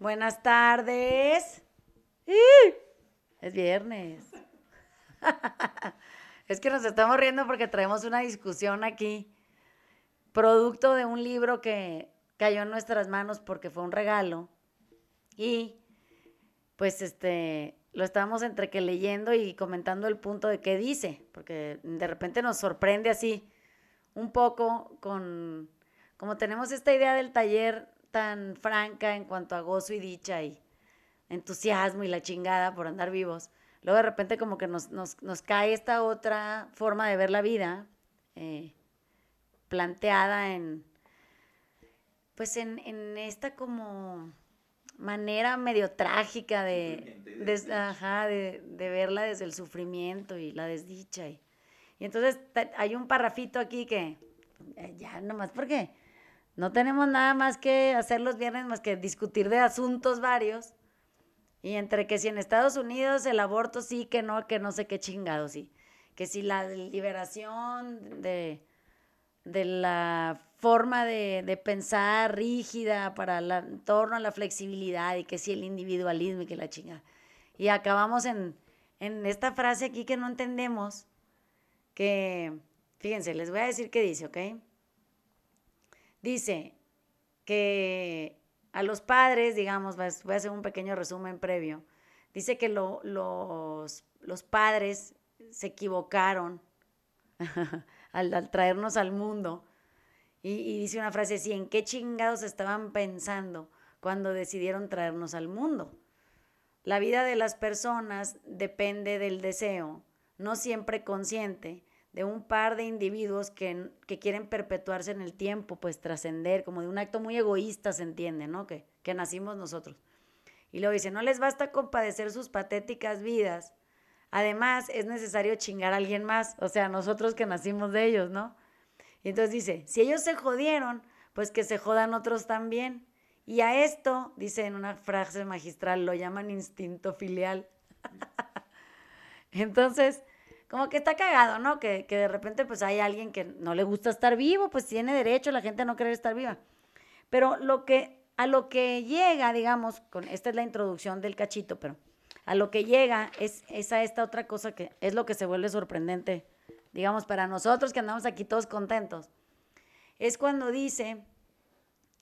Buenas tardes. Es viernes. es que nos estamos riendo porque traemos una discusión aquí, producto de un libro que cayó en nuestras manos porque fue un regalo. Y pues este, lo estábamos entre que leyendo y comentando el punto de qué dice, porque de repente nos sorprende así un poco con, como tenemos esta idea del taller tan franca en cuanto a gozo y dicha y entusiasmo y la chingada por andar vivos, luego de repente como que nos, cae esta otra forma de ver la vida eh, planteada en, pues en, en esta como manera medio trágica de, de, verla desde el sufrimiento y la desdicha. Y, y entonces hay un parrafito aquí que, eh, ya nomás porque no tenemos nada más que hacer los viernes más que discutir de asuntos varios. Y entre que si en Estados Unidos el aborto sí, que no, que no sé qué chingado, sí. Que si la liberación de, de la forma de, pensar rígida para la, en torno a la flexibilidad y que si el individualismo y que la chingada. Y acabamos en, en esta frase aquí que no entendemos, que, fíjense, les voy a decir qué dice, ¿ok? Dice que a los padres, digamos, voy a hacer un pequeño resumen previo, dice que los, los padres se equivocaron al, traernos al mundo. Y, y, dice una frase así, ¿en qué chingados estaban pensando cuando decidieron traernos al mundo? La vida de las personas depende del deseo, no siempre consciente, de un par de individuos que, quieren perpetuarse en el tiempo, pues trascender, como de un acto muy egoísta, se entiende, ¿no? Que, que nacimos nosotros. Y luego dice, no les basta compadecer sus patéticas vidas, además es necesario chingar a alguien más, o sea, nosotros que nacimos de ellos, ¿no? Y entonces dice, si ellos se jodieron, pues que se jodan otros también. Y a esto, dice en una frase magistral, lo llaman instinto filial. entonces, como que está cagado, ¿no? Que, de repente pues hay alguien que no le gusta estar vivo, pues tiene derecho la gente a no querer estar viva. Pero lo que, a lo que llega, digamos, esta es la introducción del cachito, pero a lo que llega es, es a esta otra cosa que es lo que se vuelve sorprendente, digamos, para nosotros que andamos aquí todos contentos. Es cuando dice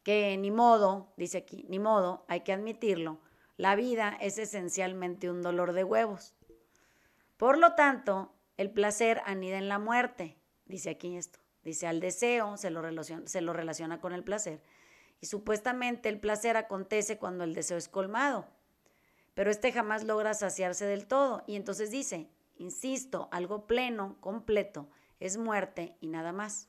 que ni modo, dice aquí, ni modo, hay que admitirlo, la vida es esencialmente un dolor de huevos. Por lo tanto, el placer anida en la muerte, dice aquí esto. Dice al deseo, se lo, relaciona, con el placer. Y supuestamente el placer acontece cuando el deseo es colmado. Pero este jamás logra saciarse del todo. Y entonces dice, insisto, algo pleno, completo, es muerte y nada más.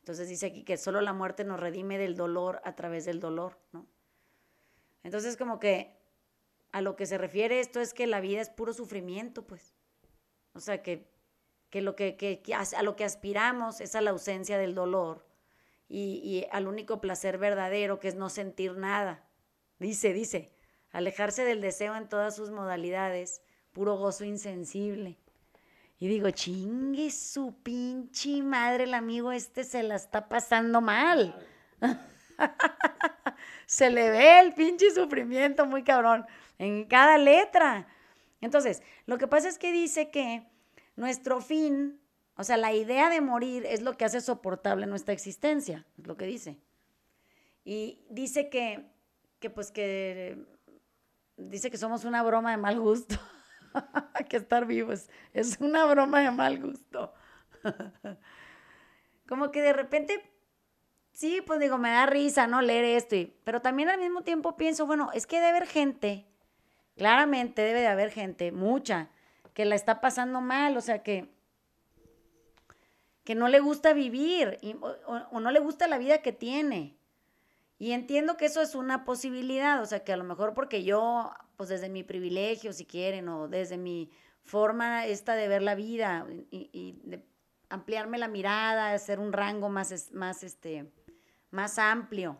Entonces dice aquí que solo la muerte nos redime del dolor a través del dolor, ¿no? Entonces como que a lo que se refiere esto es que la vida es puro sufrimiento, pues. O sea que que, lo que, a lo que aspiramos es a la ausencia del dolor y, al único placer verdadero que es no sentir nada. Dice, dice, alejarse del deseo en todas sus modalidades, puro gozo insensible. Y digo, chingue su pinche madre, el amigo este se la está pasando mal. se le ve el pinche sufrimiento muy cabrón en cada letra. Entonces, lo que pasa es que dice que nuestro fin, o sea, la idea de morir es lo que hace soportable nuestra existencia, es lo que dice. Y dice que, que pues que, dice que somos una broma de mal gusto, que estar vivos es una broma de mal gusto. Como que de repente, sí, pues digo, me da risa, ¿no? Leer esto, pero también al mismo tiempo pienso, bueno, es que debe haber gente, claramente debe de haber gente, mucha, que la está pasando mal, o sea, que, que no le gusta vivir o, no le gusta la vida que tiene. Y entiendo que eso es una posibilidad, o sea, que a lo mejor porque yo, pues desde mi privilegio, si quieren, o desde mi forma esta de ver la vida y, de ampliarme la mirada, hacer un rango más, más, este, más amplio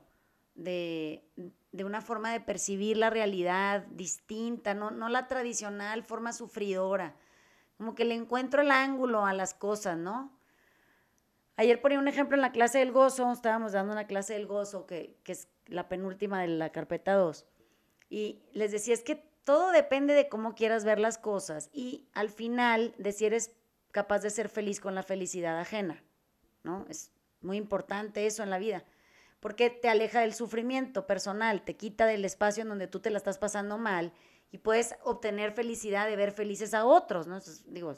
de, de una forma de percibir la realidad distinta, no, no la tradicional forma sufridora. Como que le encuentro el ángulo a las cosas, ¿no? Ayer ponía un ejemplo en la clase del gozo, estábamos dando una clase del gozo, que, que es la penúltima de la carpeta 2. Y les decía, es que todo depende de cómo quieras ver las cosas y al final de si eres capaz de ser feliz con la felicidad ajena, ¿no? Es muy importante eso en la vida, porque te aleja del sufrimiento personal, te quita del espacio en donde tú te la estás pasando mal y puedes obtener felicidad de ver felices a otros, ¿no? digo,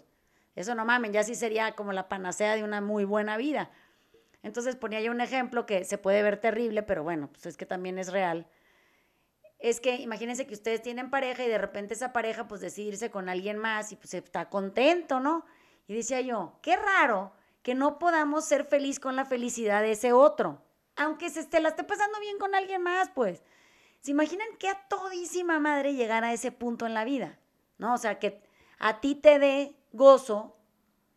eso no mamen, ya sí sería como la panacea de una muy buena vida. Entonces ponía yo un ejemplo que se puede ver terrible, pero bueno, pues es que también es real. Es que imagínense que ustedes tienen pareja y de repente esa pareja pues decide irse con alguien más y pues está contento, ¿no? Y decía yo, qué raro que no podamos ser feliz con la felicidad de ese otro, aunque se esté, la esté pasando bien con alguien más, pues. ¿Se imaginan que a todísima madre llegar a ese punto en la vida? ¿No? O sea, que a ti te dé gozo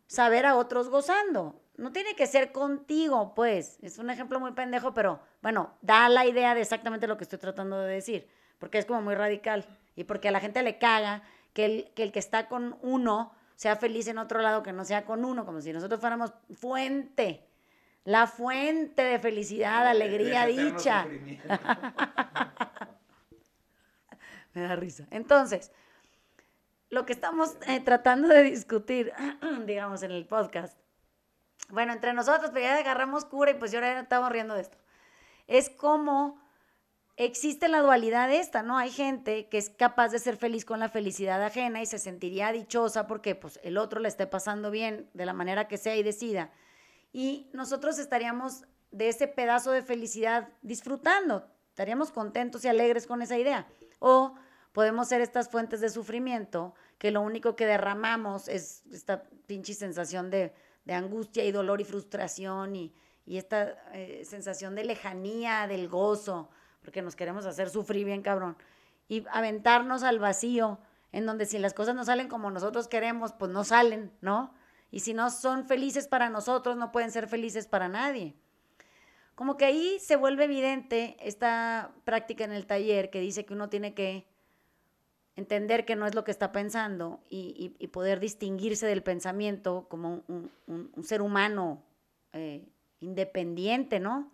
saber a otros gozando. No tiene que ser contigo, pues. Es un ejemplo muy pendejo, pero bueno, da la idea de exactamente lo que estoy tratando de decir, porque es como muy radical y porque a la gente le caga que el que, el que está con uno sea feliz en otro lado que no sea con uno, como si nosotros fuéramos fuente, la fuente de felicidad, alegría, dicha. Me da risa. Entonces, lo que estamos eh, tratando de discutir, digamos, en el podcast, bueno, entre nosotros, pero ya agarramos cura y pues yo ahora estamos riendo de esto, es como existe la dualidad esta, ¿no? Hay gente que es capaz de ser feliz con la felicidad ajena y se sentiría dichosa porque pues el otro le esté pasando bien de la manera que sea y decida. Y nosotros estaríamos de ese pedazo de felicidad disfrutando, estaríamos contentos y alegres con esa idea. O podemos ser estas fuentes de sufrimiento que lo único que derramamos es esta pinche sensación de, angustia y dolor y frustración y, esta eh, sensación de lejanía, del gozo, porque nos queremos hacer sufrir bien cabrón. Y aventarnos al vacío, en donde si las cosas no salen como nosotros queremos, pues no salen, ¿no? Y si no son felices para nosotros, no pueden ser felices para nadie. Como que ahí se vuelve evidente esta práctica en el taller que dice que uno tiene que entender que no es lo que está pensando y, poder distinguirse del pensamiento como un, ser humano eh, independiente, ¿no?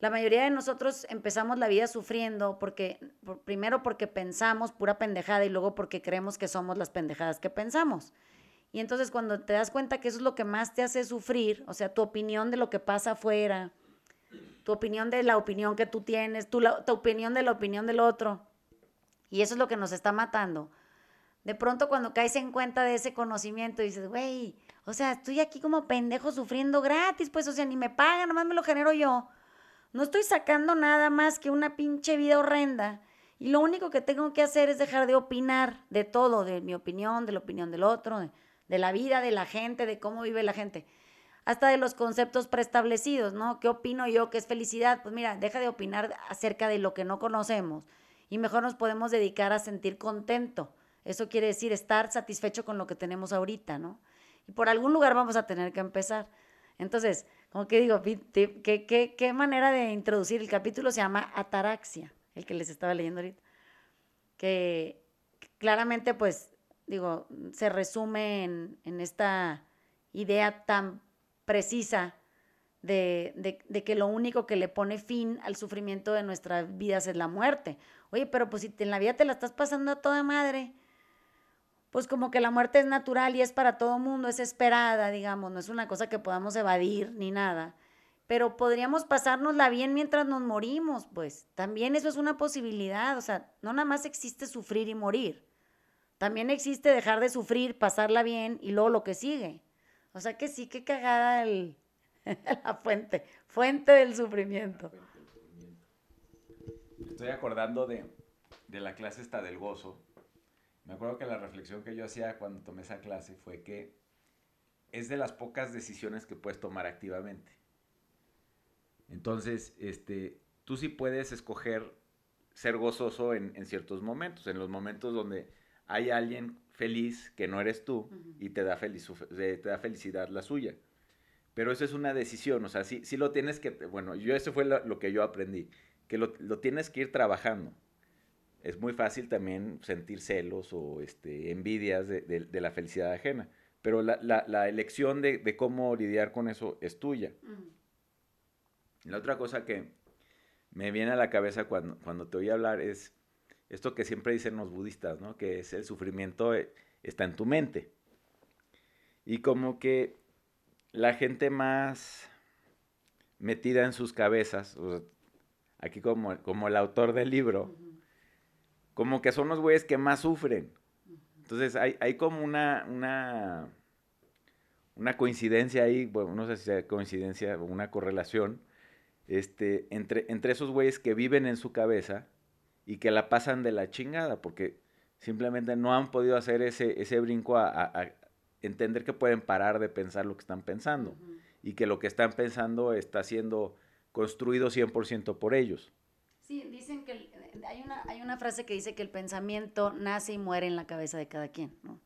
La mayoría de nosotros empezamos la vida sufriendo porque, primero porque pensamos pura pendejada y luego porque creemos que somos las pendejadas que pensamos. Y entonces cuando te das cuenta que eso es lo que más te hace sufrir, o sea, tu opinión de lo que pasa afuera, tu opinión de la opinión que tú tienes, tu, tu opinión de la opinión del otro, y eso es lo que nos está matando. De pronto cuando caes en cuenta de ese conocimiento dices, güey, o sea, estoy aquí como pendejo sufriendo gratis, pues, o sea, ni me pagan, nomás me lo genero yo. No estoy sacando nada más que una pinche vida horrenda. Y lo único que tengo que hacer es dejar de opinar de todo, de mi opinión, de la opinión del otro, la vida, de la gente, de cómo vive la gente. Hasta de los conceptos preestablecidos, ¿no? ¿Qué opino yo que es felicidad? Pues mira, deja de opinar acerca de lo que no conocemos y mejor nos podemos dedicar a sentir contento. Eso quiere decir estar satisfecho con lo que tenemos ahorita, ¿no? Y por algún lugar vamos a tener que empezar. Entonces, como que digo, ¿qué, qué, manera de introducir? El capítulo se llama Ataraxia, el que les estaba leyendo ahorita. Que, claramente, pues, digo, se resume en, en esta idea tan precisa de, de, de, que lo único que le pone fin al sufrimiento de nuestras vidas es la muerte. Oye, pero pues si en la vida te la estás pasando a toda madre, pues como que la muerte es natural y es para todo mundo, es esperada, digamos, no es una cosa que podamos evadir ni nada. Pero podríamos pasárnosla bien mientras nos morimos, pues también eso es una posibilidad, o sea, no nada más existe sufrir y morir, también existe dejar de sufrir, pasarla bien y luego lo que sigue. O sea que sí, que cagada el, la fuente, fuente del sufrimiento. Estoy acordando de, de la clase esta del gozo, me acuerdo que la reflexión que yo hacía cuando tomé esa clase fue que es de las pocas decisiones que puedes tomar activamente. Entonces, este, tú sí puedes escoger ser gozoso en, ciertos momentos, en los momentos donde hay alguien feliz que no eres tú y te da, feliz, te da felicidad la suya. Pero eso es una decisión, o sea, sí, sí lo tienes que, bueno, yo eso fue lo, que yo aprendí, que lo, lo, tienes que ir trabajando es muy fácil también sentir celos o este, envidias de, la felicidad ajena. Pero la, elección de, cómo lidiar con eso es tuya. La otra cosa que me viene a la cabeza cuando, cuando te oí hablar es esto que siempre dicen los budistas, ¿no? Que es el sufrimiento eh, está en tu mente. Y como que la gente más metida en sus cabezas, aquí como, como el autor del libro, como que son los güeyes que más sufren. Entonces hay, hay como una, una, una coincidencia ahí, bueno, no sé si sea coincidencia o una correlación, este, entre, entre esos güeyes que viven en su cabeza y que la pasan de la chingada, porque simplemente no han podido hacer ese, ese brinco a, entender que pueden parar de pensar lo que están pensando y que lo que están pensando está siendo construido 100% por ellos. Sí, dicen que hay, una, hay una frase que dice que el pensamiento nace y muere en la cabeza de cada quien, ¿no?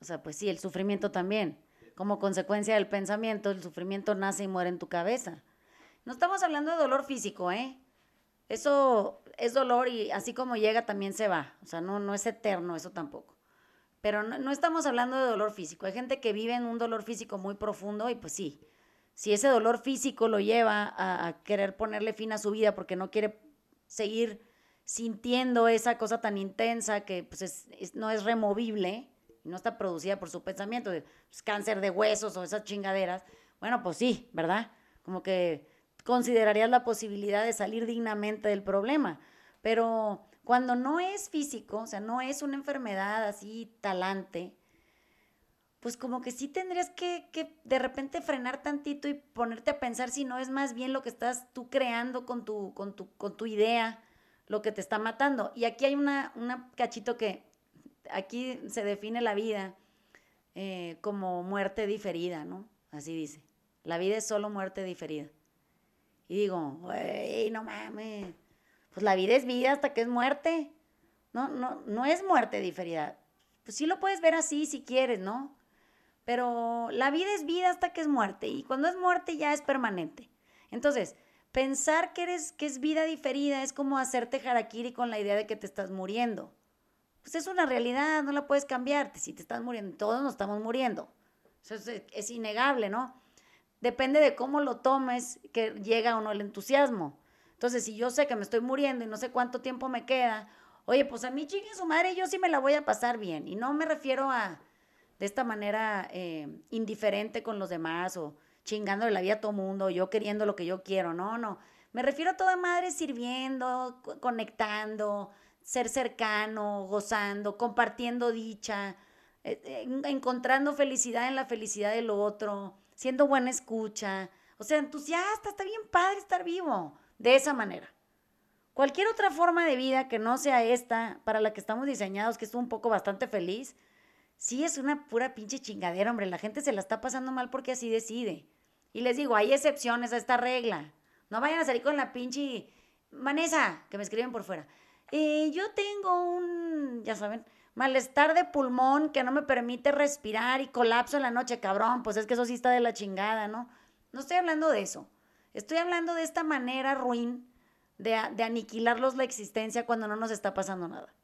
O sea, pues sí, el sufrimiento también. Como consecuencia del pensamiento, el sufrimiento nace y muere en tu cabeza. No estamos hablando de dolor físico, ¿eh? Eso es dolor y así como llega también se va. O sea, no, no es eterno eso tampoco. Pero no, estamos hablando de dolor físico. Hay gente que vive en un dolor físico muy profundo y pues sí, si ese dolor físico lo lleva a, querer ponerle fin a su vida porque no quiere seguir sintiendo esa cosa tan intensa que pues no es removible y no está producida por su pensamiento, pues, cáncer de huesos o esas chingaderas, bueno, pues sí, ¿verdad? Como que considerarías la posibilidad de salir dignamente del problema. Pero cuando no es físico, o sea, no es una enfermedad así talante, pues como que sí tendrías que, de repente frenar tantito y ponerte a pensar si no es más bien lo que estás tú creando con tu, con tu, con tu idea, lo que te está matando. Y aquí hay una, una cachito que aquí se define la vida eh, como muerte diferida, ¿no? Así dice. La vida es solo muerte diferida. Y digo, güey, no mames. Pues la vida es vida hasta que es muerte. No, no, no es muerte diferida. Pues sí lo puedes ver así si quieres, ¿no? Pero la vida es vida hasta que es muerte. Y cuando es muerte ya es permanente. Entonces, pensar que eres, que es vida diferida es como hacerte harakiri con la idea de que te estás muriendo. Pues es una realidad, no la puedes cambiar. Si te estás muriendo, todos nos estamos muriendo. Eso es, es innegable, ¿no? Depende de cómo lo tomes, que llega o no el entusiasmo. Entonces, si yo sé que me estoy muriendo y no sé cuánto tiempo me queda, oye, pues a mí chingue su madre, yo sí me la voy a pasar bien. Y no me refiero a de esta manera eh, indiferente con los demás o chingando la vida a todo mundo, yo queriendo lo que yo quiero. No, no. Me refiero a toda madre sirviendo, conectando, ser cercano, gozando, compartiendo dicha, eh, eh, encontrando felicidad en la felicidad del otro siendo buena escucha, o sea, entusiasta, está bien padre estar vivo, de esa manera. Cualquier otra forma de vida que no sea esta, para la que estamos diseñados, que es un poco bastante feliz, sí es una pura pinche chingadera, hombre. La gente se la está pasando mal porque así decide. Y les digo, hay excepciones a esta regla. No vayan a salir con la pinche... Vanessa, que me escriben por fuera. Eh, yo tengo un, ya saben, malestar de pulmón que no me permite respirar y colapso en la noche, cabrón, pues es que eso sí está de la chingada, ¿no? No estoy hablando de eso. Estoy hablando de esta manera ruin de, de aniquilarlos la existencia cuando no nos está pasando nada.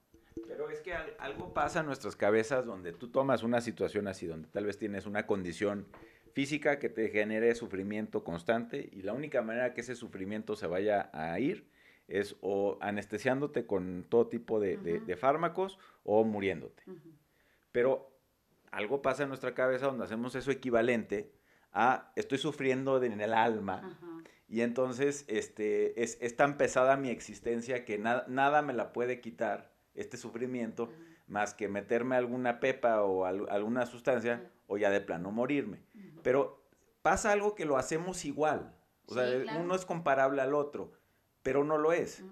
Pero es que algo pasa en nuestras cabezas donde tú tomas una situación así, donde tal vez tienes una condición física que te genere sufrimiento constante y la única manera que ese sufrimiento se vaya a ir es o anestesiándote con todo tipo de, fármacos o muriéndote. Pero algo pasa en nuestra cabeza donde hacemos eso equivalente a estoy sufriendo en el alma y entonces este, es, tan pesada mi existencia que nada me la puede quitar este sufrimiento más que meterme alguna pepa o alguna sustancia o ya de plano morirme. Pero pasa algo que lo hacemos igual. O sea, uno es comparable al otro pero no lo es.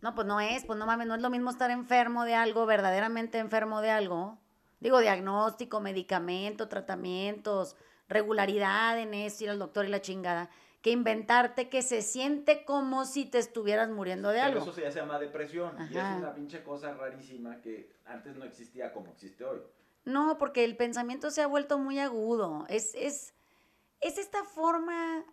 No, pues no es, pues no mames, no es lo mismo estar enfermo de algo, verdaderamente enfermo de algo. Digo, diagnóstico, medicamento, tratamientos, regularidad en eso, ir al doctor y la chingada, que inventarte que se siente como si te estuvieras muriendo de algo. Eso se llama depresión y es una pinche cosa rarísima que antes no existía como existe hoy. No, porque el pensamiento se ha vuelto muy agudo. Es, es, es esta forma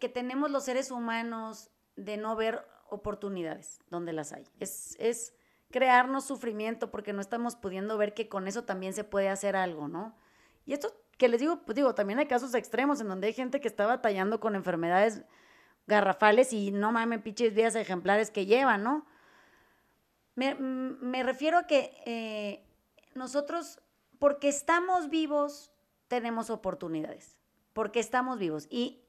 que tenemos los seres humanos de no ver oportunidades donde las hay. Es, es crearnos sufrimiento porque no estamos pudiendo ver que con eso también se puede hacer algo, ¿no? Y esto que les digo, pues digo, también hay casos extremos en donde hay gente que está batallando con enfermedades garrafales y no mames, pinches vías ejemplares que llevan, ¿no? Me, mm, me refiero a que eh, nosotros, porque estamos vivos, tenemos oportunidades. Porque estamos vivos. Y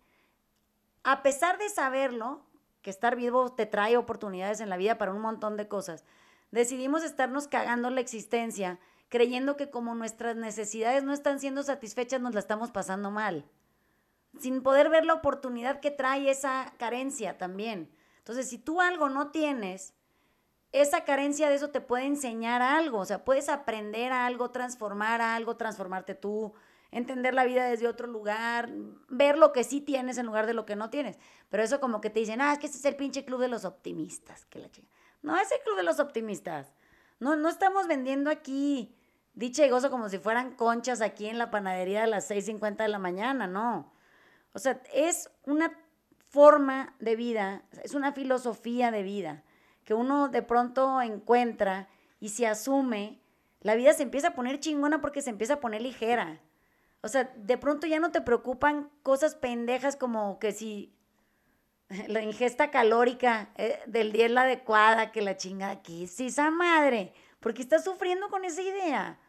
a pesar de saberlo, que estar vivo te trae oportunidades en la vida para un montón de cosas, decidimos estarnos cagando la existencia, creyendo que como nuestras necesidades no están siendo satisfechas, nos la estamos pasando mal. Sin poder ver la oportunidad que trae esa carencia también. Entonces, si tú algo no tienes, esa carencia de eso te puede enseñar algo, o sea, puedes aprender algo, transformar algo, transformarte tú, entender la vida desde otro lugar, ver lo que sí tienes en lugar de lo que no tienes. Pero eso como que te dicen, ah, es que ese es el pinche club de los optimistas, que la chica. No es el club de los optimistas. No, no estamos vendiendo aquí dicha y gozo como si fueran conchas aquí en la panadería a las 6.50 de la mañana, no. O sea, es una forma de vida, es una filosofía de vida que uno de pronto encuentra y se asume, la vida se empieza a poner chingona porque se empieza a poner ligera. O sea, de pronto ya no te preocupan cosas pendejas como que si la ingesta calórica eh, del día es la adecuada, que la chingada, que es esa madre? Porque estás sufriendo con esa idea.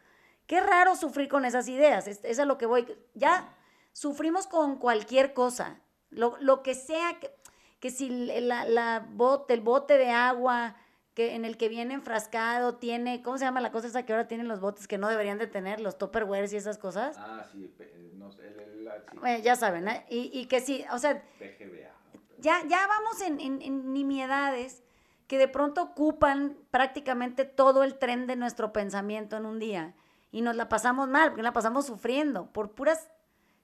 Qué raro sufrir con esas ideas, es, es a lo que voy. Ya sufrimos con cualquier cosa, lo, lo que sea, que, que si la, la bote, el bote de agua que en el que viene enfrascado tiene, ¿cómo se llama la cosa esa que ahora tienen los botes que no deberían de tener, los topperwares y esas cosas? Ah, sí, no sé, Bueno, ya saben, ¿eh? y, y, que sí, o sea, ya, ya vamos en, en, en nimiedades que de pronto ocupan prácticamente todo el tren de nuestro pensamiento en un día y nos la pasamos mal, porque la pasamos sufriendo por puras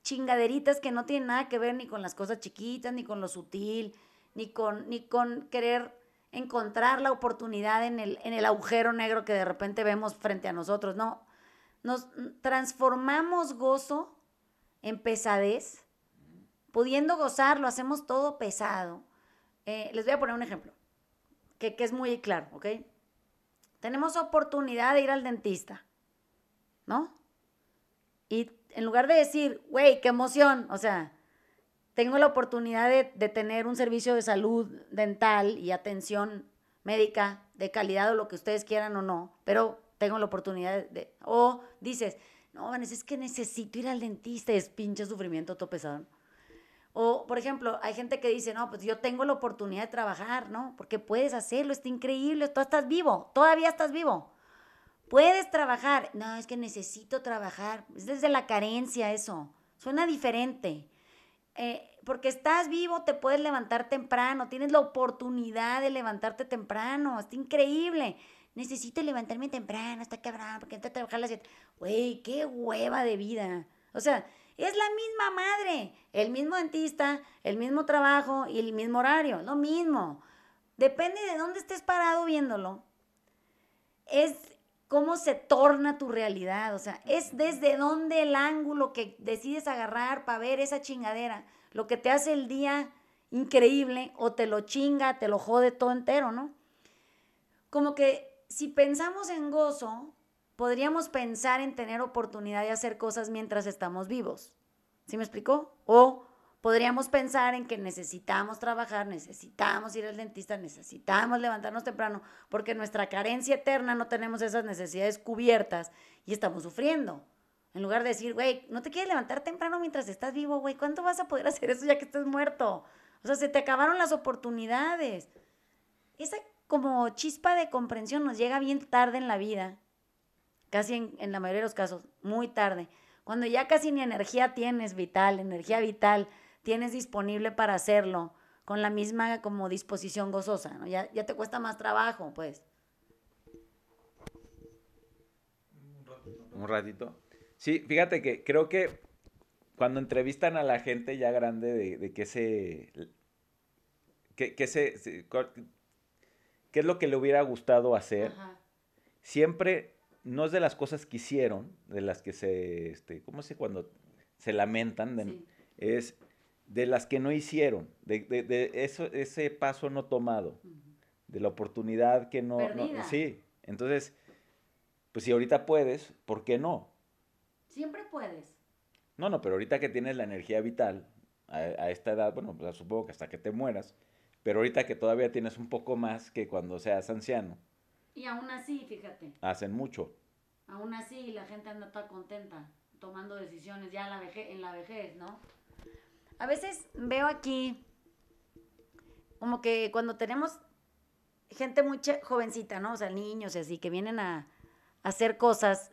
chingaderitas que no tienen nada que ver ni con las cosas chiquitas, ni con lo sutil, ni con, ni con querer encontrar la oportunidad en el, en el agujero negro que de repente vemos frente a nosotros. No, nos transformamos gozo en pesadez, pudiendo gozar, lo hacemos todo pesado. Eh, les voy a poner un ejemplo, que, que es muy claro, ¿ok? Tenemos oportunidad de ir al dentista, ¿no? Y en lugar de decir, güey, qué emoción, o sea, tengo la oportunidad de, tener un servicio de salud dental y atención médica de calidad o lo que ustedes quieran o no, pero tengo la oportunidad de, o dices, no, es que necesito ir al dentista, es pinche sufrimiento todo pesado. O, por ejemplo, hay gente que dice, no, pues yo tengo la oportunidad de trabajar, ¿no? Porque puedes hacerlo, está increíble, tú estás vivo, todavía estás vivo. Puedes trabajar. No, es que necesito trabajar. Es desde la carencia eso. Suena diferente. Eh, porque estás vivo, te puedes levantar temprano, tienes la oportunidad de levantarte temprano, está increíble. Necesito levantarme temprano, está cabrón, porque entro a trabajar a las 7. Güey, qué hueva de vida. O sea, es la misma madre, el mismo dentista, el mismo trabajo y el mismo horario, lo mismo. Depende de dónde estés parado viéndolo. Es cómo se torna tu realidad. O sea, es desde dónde el ángulo que decides agarrar para ver esa chingadera, lo que te hace el día increíble o te lo chinga, te lo jode todo entero, ¿no? Como que si pensamos en gozo, podríamos pensar en tener oportunidad de hacer cosas mientras estamos vivos. ¿Sí me explicó? O podríamos pensar en que necesitamos trabajar, necesitamos ir al dentista, necesitamos levantarnos temprano, porque nuestra carencia eterna no tenemos esas necesidades cubiertas y estamos sufriendo. En lugar de decir, güey, no te quieres levantar temprano mientras estás vivo, güey, ¿cuánto vas a poder hacer eso ya que estás muerto? O sea, se te acabaron las oportunidades. Esa como chispa de comprensión nos llega bien tarde en la vida, casi en, en la mayoría de los casos, muy tarde, cuando ya casi ni energía tienes vital, energía vital, tienes disponible para hacerlo con la misma como disposición gozosa, ¿no? Ya, ya te cuesta más trabajo, pues. Un ratito. Sí, fíjate que creo que cuando entrevistan a la gente ya grande de, de qué se... Que, se, ¿Qué es lo que le hubiera gustado hacer? Siempre no es de las cosas que hicieron, de las que se, este, ¿cómo se cuando se lamentan? Es de las que no hicieron, de, de, eso, ese paso no tomado, de la oportunidad que no, Sí, entonces, pues si ahorita puedes, ¿por qué no? Siempre puedes. No, no, pero ahorita que tienes la energía vital, a, esta edad, bueno, pues supongo que hasta que te mueras, pero ahorita que todavía tienes un poco más que cuando seas anciano, Y aún así, fíjate. Hacen mucho. Aún así, la gente anda toda contenta, tomando decisiones ya en la vejez, en la vejez ¿no? A veces veo aquí como que cuando tenemos gente muy jovencita, ¿no? O sea, niños y así, que vienen a, hacer cosas,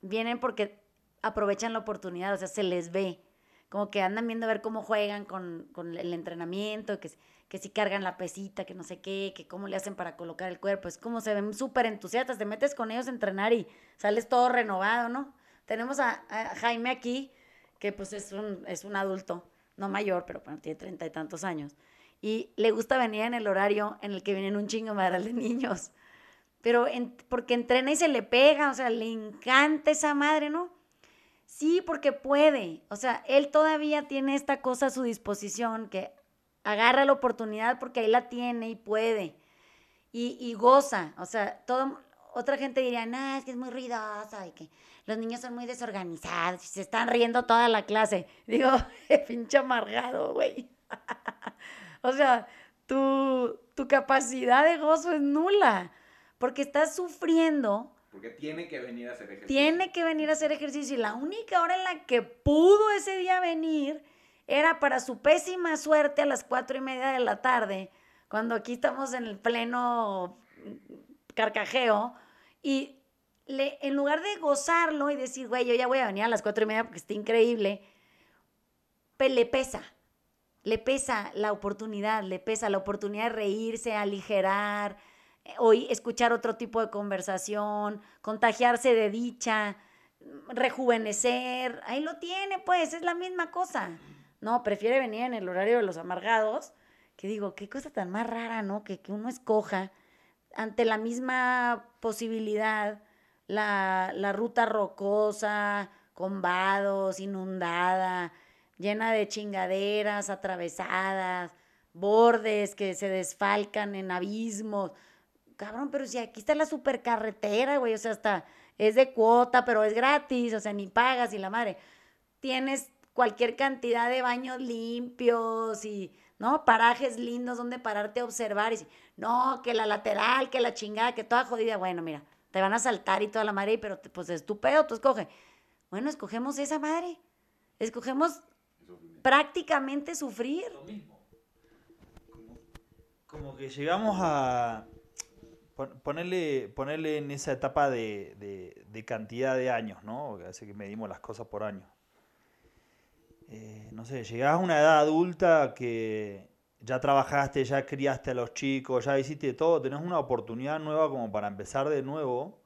vienen porque aprovechan la oportunidad, o sea, se les ve, como que andan viendo a ver cómo juegan con, con el entrenamiento, que, que si cargan la pesita, que no sé qué, que cómo le hacen para colocar el cuerpo, es como se ven súper entusiastas, te metes con ellos a entrenar y sales todo renovado, ¿no? Tenemos a, Jaime aquí, que pues es un, es un adulto, no mayor, pero bueno, tiene treinta y tantos años y le gusta venir en el horario en el que vienen un chingo madral de niños. Pero porque entrena y se le pega, o sea, le encanta esa madre, ¿no? Sí, porque puede. O sea, él todavía tiene esta cosa a su disposición que agarra la oportunidad porque ahí la tiene y puede. Y, goza. O sea, otra gente diría, no, es que es muy ruidosa y que los niños son muy desorganizados y se están riendo toda la clase. Digo, pinche amargado, güey. O sea, tu, capacidad de gozo es nula, porque estás sufriendo. Porque tiene que venir a hacer ejercicio. Tiene que venir a hacer ejercicio. Y la única hora en la que pudo ese día venir era para su pésima suerte a las cuatro y media de la tarde, cuando aquí estamos en el pleno carcajeo. Y en lugar de gozarlo y decir, güey, yo ya voy a venir a las cuatro y media porque está increíble, le pesa le pesa la oportunidad, le pesa la oportunidad de reírse, aligerar, eh, oír, escuchar otro tipo de conversación, contagiarse de dicha, rejuvenecer. Ahí lo tiene, pues, es la misma cosa. No, prefiere venir en el horario de los amargados, que digo, qué cosa tan más rara, ¿no? Que, que uno escoja ante la misma posibilidad la, la ruta rocosa, con vados, inundada, llena de chingaderas atravesadas, bordes que se desfalcan en abismos. Cabrón, pero si aquí está la supercarretera, güey, o sea, hasta es de cuota, pero es gratis, o sea, ni pagas y la madre. Tienes cualquier cantidad de baños limpios y, ¿no? Parajes lindos donde pararte a observar y no, que la lateral, que la chingada, que toda jodida. Bueno, mira, te van a saltar y toda la madre, pero pues es tu pedo, tú escoge. Bueno, escogemos esa madre. Escogemos prácticamente sufrir. Como, que llegamos a ponerle, ponerle en esa etapa de, cantidad de años, ¿no? Hace que medimos las cosas por años. Eh, no sé, llegás a una edad adulta que ya trabajaste, ya criaste a los chicos, ya hiciste todo, tenés una oportunidad nueva como para empezar de nuevo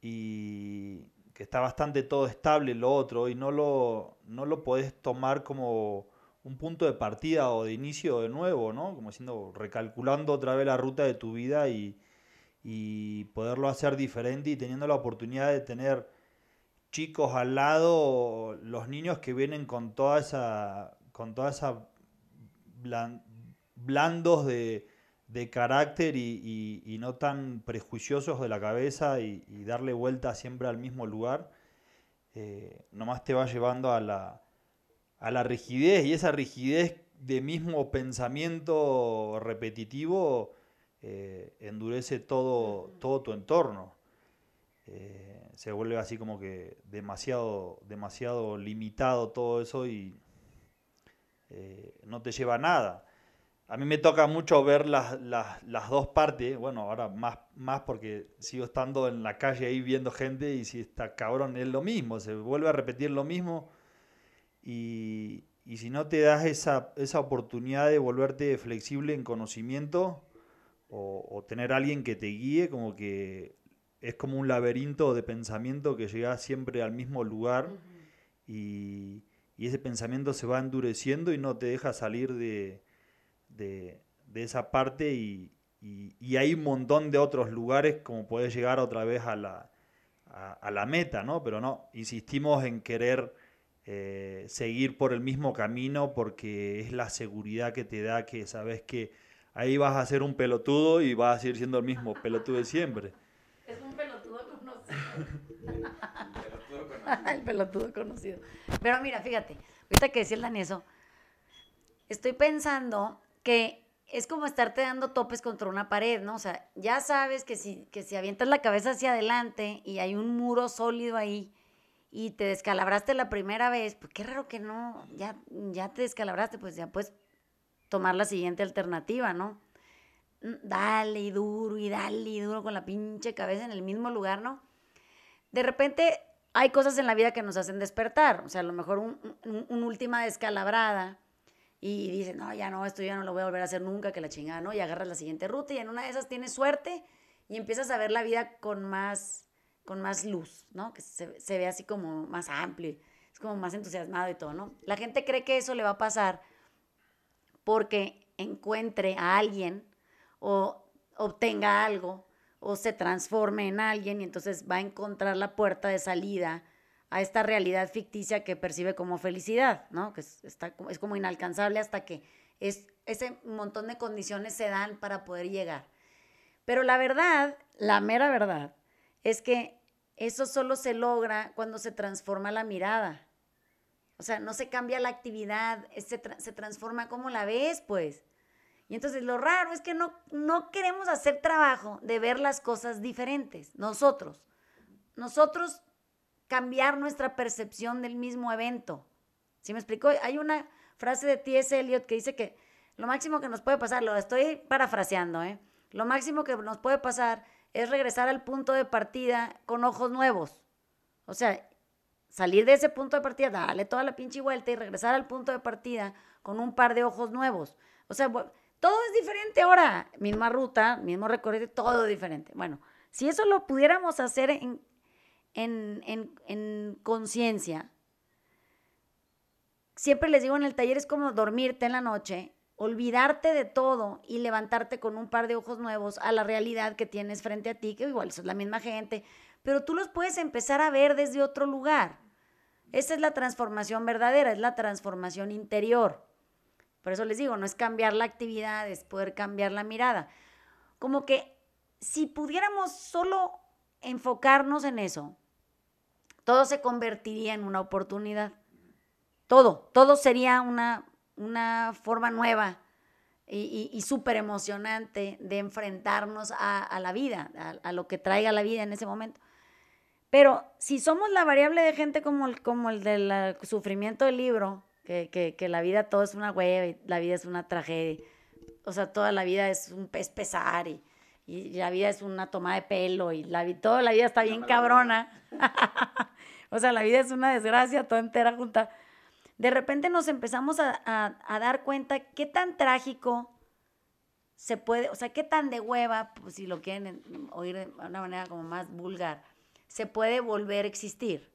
y, que está bastante todo estable lo otro y no lo, no lo podés tomar como un punto de partida o de inicio de nuevo, ¿no? Como siendo recalculando otra vez la ruta de tu vida y, y poderlo hacer diferente y teniendo la oportunidad de tener chicos al lado, los niños que vienen con toda esa, con toda esa blandos de, de carácter y, no tan prejuiciosos de la cabeza y, darle vuelta siempre al mismo lugar, eh, nomás te va llevando a la, a la rigidez y esa rigidez de mismo pensamiento repetitivo eh, endurece todo, todo tu entorno. Eh, se vuelve así como que demasiado, demasiado limitado todo eso y no te lleva a nada. A mí me toca mucho ver las, dos partes, bueno, ahora más, más porque sigo estando en la calle ahí viendo gente y si está cabrón es lo mismo, se vuelve a repetir lo mismo y, si no te das esa, oportunidad de volverte flexible en conocimiento o, tener alguien que te guíe, como que es como un laberinto de pensamiento que llega siempre al mismo lugar y ese pensamiento se va endureciendo y no te deja salir de de, esa parte y, hay un montón de otros lugares como puede llegar otra vez a la, a, la meta, ¿no? Pero no, insistimos en querer eh, seguir por el mismo camino porque es la seguridad que te da que sabes que ahí vas a ser un pelotudo y vas a seguir siendo el mismo pelotudo de siempre. Es un pelotudo conocido. el pelotudo conocido. Pero mira, fíjate, ahorita que decía el Danieso, estoy pensando que es como estarte dando topes contra una pared, ¿no? O sea, ya sabes que si, que si avientas la cabeza hacia adelante y hay un muro sólido ahí y te descalabraste la primera vez, pues qué raro que no, ya, ya te descalabraste, pues ya puedes tomar la siguiente alternativa, ¿no? Dale y duro y dale y duro con la pinche cabeza en el mismo lugar, ¿no? De repente hay cosas en la vida que nos hacen despertar, o sea, a lo mejor un, última descalabrada y dices, no, ya no, esto ya no lo voy a volver a hacer nunca, que la chingada, ¿no? Y agarras la siguiente ruta y en una de esas tienes suerte y empiezas a ver la vida con más, con más luz, ¿no? Que se, se ve así como más amplio, es como más entusiasmado y todo, ¿no? La gente cree que eso le va a pasar porque encuentre a alguien o obtenga algo o se transforme en alguien y entonces va a encontrar la puerta de salida a esta realidad ficticia que percibe como felicidad, ¿no? Que es, está, es como inalcanzable hasta que es, ese montón de condiciones se dan para poder llegar. Pero la verdad, la mera verdad, es que eso solo se logra cuando se transforma la mirada. O sea, no se cambia la actividad, se, se transforma como la ves, pues. Y entonces lo raro es que no, no queremos hacer trabajo de ver las cosas diferentes, nosotros. Nosotros cambiar nuestra percepción del mismo evento. ¿Sí me explico? Hay una frase de T.S. Eliot que dice que lo máximo que nos puede pasar, lo estoy parafraseando, ¿eh? Lo máximo que nos puede pasar es regresar al punto de partida con ojos nuevos. O sea, salir de ese punto de partida, darle toda la pinche vuelta y regresar al punto de partida con un par de ojos nuevos. O sea, todo es diferente ahora. Misma ruta, mismo recorrido, todo diferente. Bueno, si eso lo pudiéramos hacer en, en, conciencia, siempre les digo en el taller es como dormirte en la noche, olvidarte de todo y levantarte con un par de ojos nuevos a la realidad que tienes frente a ti, que igual es la misma gente, pero tú los puedes empezar a ver desde otro lugar. Esa es la transformación verdadera, es la transformación interior. Por eso les digo, no es cambiar la actividad, es poder cambiar la mirada. Como que si pudiéramos solo enfocarnos en eso, todo se convertiría en una oportunidad. Todo, todo sería una, una forma nueva y, súper emocionante de enfrentarnos a, la vida, a, lo que traiga la vida en ese momento. Pero si somos la variable de gente como el, como el del sufrimiento del libro, que, que, la vida todo es una hueva y la vida es una tragedia. O sea, toda la vida es un pez pesar y, y la vida es una toma de pelo y la, toda la vida está bien cabrona. o sea, la vida es una desgracia toda entera junta. De repente nos empezamos a, a, a, dar cuenta qué tan trágico se puede, o sea, qué tan de hueva, pues si lo quieren oír de una manera como más vulgar, se puede volver a existir.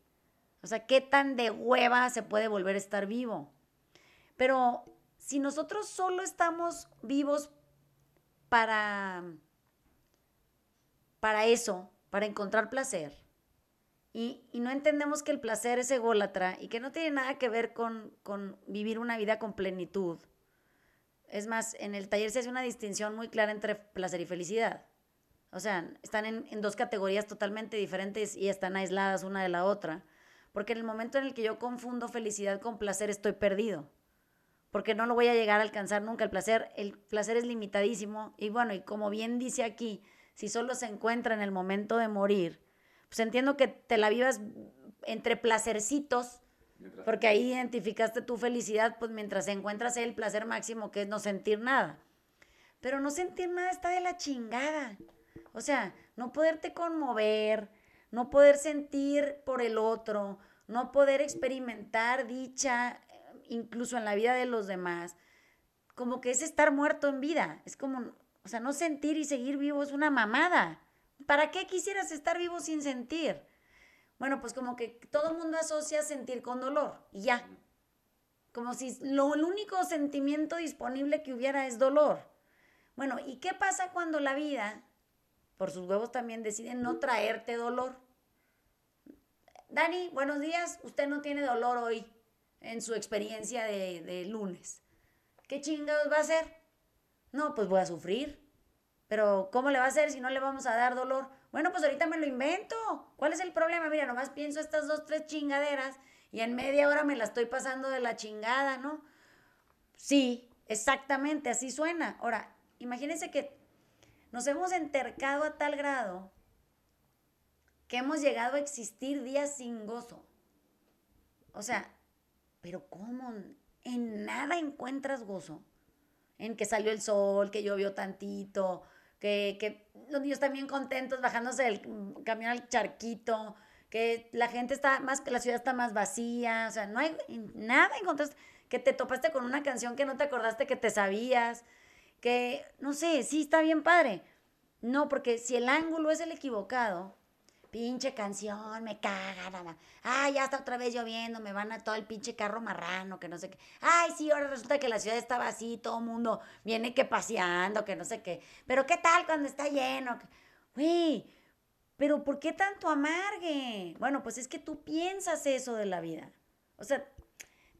O sea, qué tan de hueva se puede volver a estar vivo. Pero si nosotros solo estamos vivos para, para eso, para encontrar placer, y, no entendemos que el placer es ególatra y que no tiene nada que ver con, vivir una vida con plenitud. Es más, en el taller se hace una distinción muy clara entre placer y felicidad. O sea, están en, en dos categorías totalmente diferentes y están aisladas una de la otra. Porque en el momento en el que yo confundo felicidad con placer, estoy perdido. Porque no lo voy a llegar a alcanzar nunca. El placer, el placer es limitadísimo. Y bueno, y como bien dice aquí, si solo se encuentra en el momento de morir, pues entiendo que te la vivas entre placercitos, porque ahí identificaste tu felicidad, pues mientras encuentras el placer máximo, que es no sentir nada. Pero no sentir nada está de la chingada. O sea, no poderte conmover, no poder sentir por el otro, no poder experimentar dicha incluso en la vida de los demás, como que es estar muerto en vida, es como, o sea, no sentir y seguir vivo es una mamada. ¿Para qué quisieras estar vivo sin sentir? Bueno, pues como que todo el mundo asocia sentir con dolor y ya. Como si lo, el único sentimiento disponible que hubiera es dolor. Bueno, ¿y qué pasa cuando la vida por sus huevos también deciden no traerte dolor. Dani, buenos días. Usted no tiene dolor hoy en su experiencia de, lunes. ¿Qué chingados va a hacer? No, pues voy a sufrir. Pero ¿cómo le va a hacer si no le vamos a dar dolor? Bueno, pues ahorita me lo invento. ¿Cuál es el problema? Mira, nomás pienso estas dos, tres chingaderas y en media hora me la estoy pasando de la chingada, ¿no? Sí, Exactamente, así suena. Ahora, imagínense que nos hemos entercado a tal grado que hemos llegado a existir días sin gozo. O sea, pero ¿cómo? En nada encuentras gozo. En que salió el sol, que llovió tantito, que, que los niños también contentos bajándose del camión al charquito, que la gente está más, que la ciudad está más vacía, o sea, no hay nada encontraste, que te topaste con una canción que no te acordaste que te sabías, que, no sé, sí está bien padre. No, porque si el ángulo es el equivocado, pinche canción, me caga, nada. Ay, ya está otra vez lloviendo, me van a todo el pinche carro marrano, que no sé qué. Ay, sí, ahora resulta que la ciudad estaba así, todo el mundo viene que paseando, que no sé qué. Pero ¿qué tal cuando está lleno? Güey, pero ¿por qué tanto amargue? Bueno, pues es que tú piensas eso de la vida. O sea,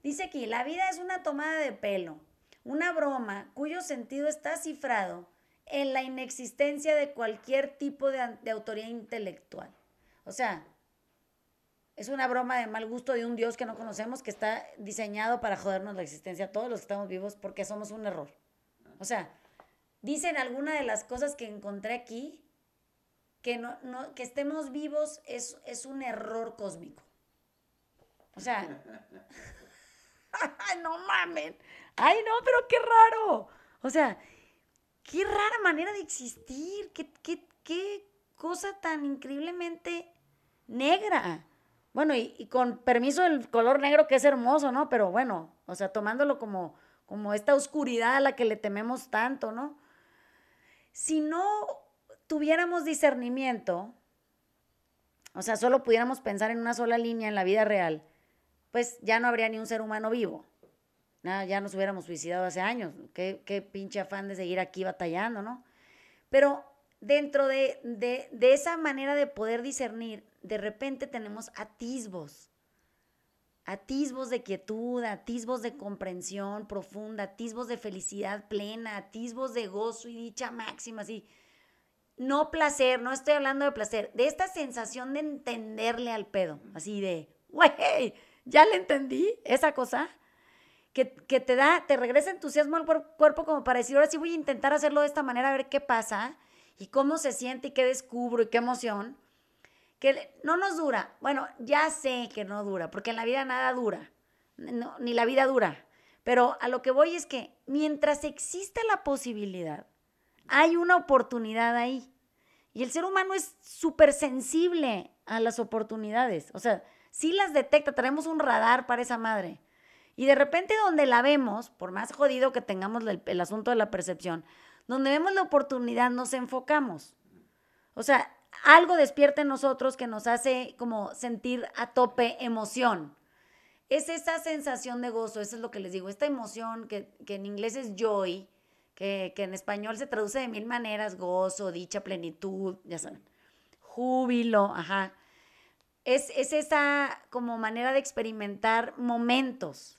dice aquí, la vida es una tomada de pelo, una broma cuyo sentido está cifrado en la inexistencia de cualquier tipo de, autoridad intelectual. O sea, es una broma de mal gusto de un Dios que no conocemos que está diseñado para jodernos la existencia a todos los que estamos vivos porque somos un error. O sea, dicen alguna de las cosas que encontré aquí que, no, no, que estemos vivos es, es un error cósmico. O sea, no mamen. Ay, no, pero qué raro. O sea, qué rara manera de existir. Qué, cosa tan increíblemente negra. Bueno, y, y, con permiso del color negro que es hermoso, ¿no? Pero bueno, o sea, tomándolo como, como esta oscuridad a la que le tememos tanto, ¿no? Si no tuviéramos discernimiento, o sea, solo pudiéramos pensar en una sola línea en la vida real, pues ya no habría ni un ser humano vivo. Ya nos hubiéramos suicidado hace años. Qué, qué pinche afán de seguir aquí batallando, ¿no? Pero dentro de, de, de esa manera de poder discernir, de repente tenemos atisbos, atisbos de quietud, atisbos de comprensión profunda, atisbos de felicidad plena, atisbos de gozo y dicha máxima, así no placer, no estoy hablando de placer, de esta sensación de entenderle al pedo, así de, güey, ya le entendí esa cosa, que, te da, te regresa entusiasmo al cuerpo como para decir, ahora sí voy a intentar hacerlo de esta manera, a ver qué pasa y cómo se siente y qué descubro y qué emoción, que no nos dura. Bueno, ya sé que no dura, porque en la vida nada dura, ni la vida dura, pero a lo que voy es que mientras exista la posibilidad, hay una oportunidad ahí. Y el ser humano es súper sensible a las oportunidades. O sea, sí las detecta, tenemos un radar para esa madre. Y de repente donde la vemos, por más jodido que tengamos el, asunto de la percepción, donde vemos la oportunidad nos enfocamos. O sea, algo despierta en nosotros que nos hace como sentir a tope emoción. Es esa sensación de gozo, eso es lo que les digo, esta emoción que, que en inglés es joy, que, en español se traduce de mil maneras, gozo, dicha, plenitud, ya saben, júbilo, ajá. Es, es esa como manera de experimentar momentos.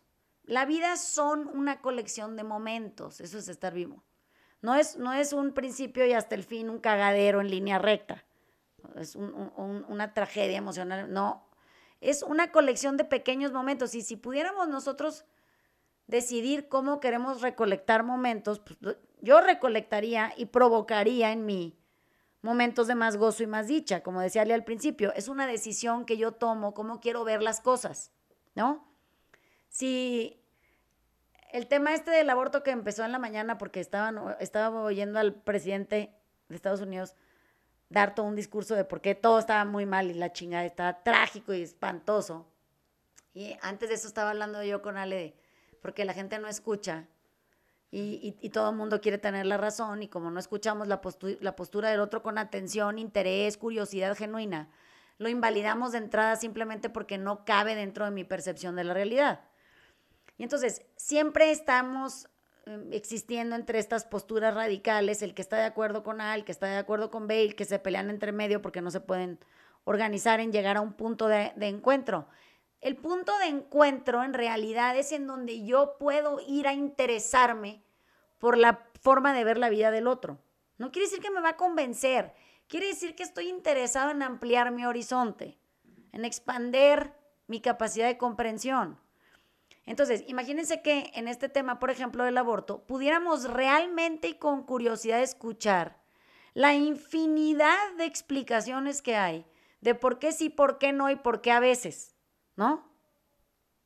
La vida son una colección de momentos, eso es estar vivo. No es, no es un principio y hasta el fin un cagadero en línea recta. Es una tragedia emocional. No, es una colección de pequeños momentos. Y si pudiéramos nosotros decidir cómo queremos recolectar momentos, pues, yo recolectaría y provocaría en mí momentos de más gozo y más dicha, como decía al principio, es una decisión que yo tomo, cómo quiero ver las cosas, ¿no? Si el tema este del aborto que empezó en la mañana, porque estaban, estaba oyendo al presidente de Estados Unidos dar todo un discurso de por qué todo estaba muy mal y la chingada estaba trágico y espantoso. Y antes de eso estaba hablando yo con Ale porque la gente no escucha y, y, todo el mundo quiere tener la razón y como no escuchamos la, la postura del otro con atención, interés, curiosidad genuina, lo invalidamos de entrada simplemente porque no cabe dentro de mi percepción de la realidad. Y entonces, siempre estamos em, existiendo entre estas posturas radicales, el que está de acuerdo con A, el que está de acuerdo con B, que se pelean entre medio porque no se pueden organizar en llegar a un punto de, de encuentro. El punto de encuentro en realidad es en donde yo puedo ir a interesarme por la forma de ver la vida del otro. No quiere decir que me va a convencer, quiere decir que estoy interesado en ampliar mi horizonte, en expander mi capacidad de comprensión. Entonces, imagínense que en este tema, por ejemplo, del aborto, pudiéramos realmente y con curiosidad escuchar la infinidad de explicaciones que hay de por qué sí, por qué no y por qué a veces, ¿no?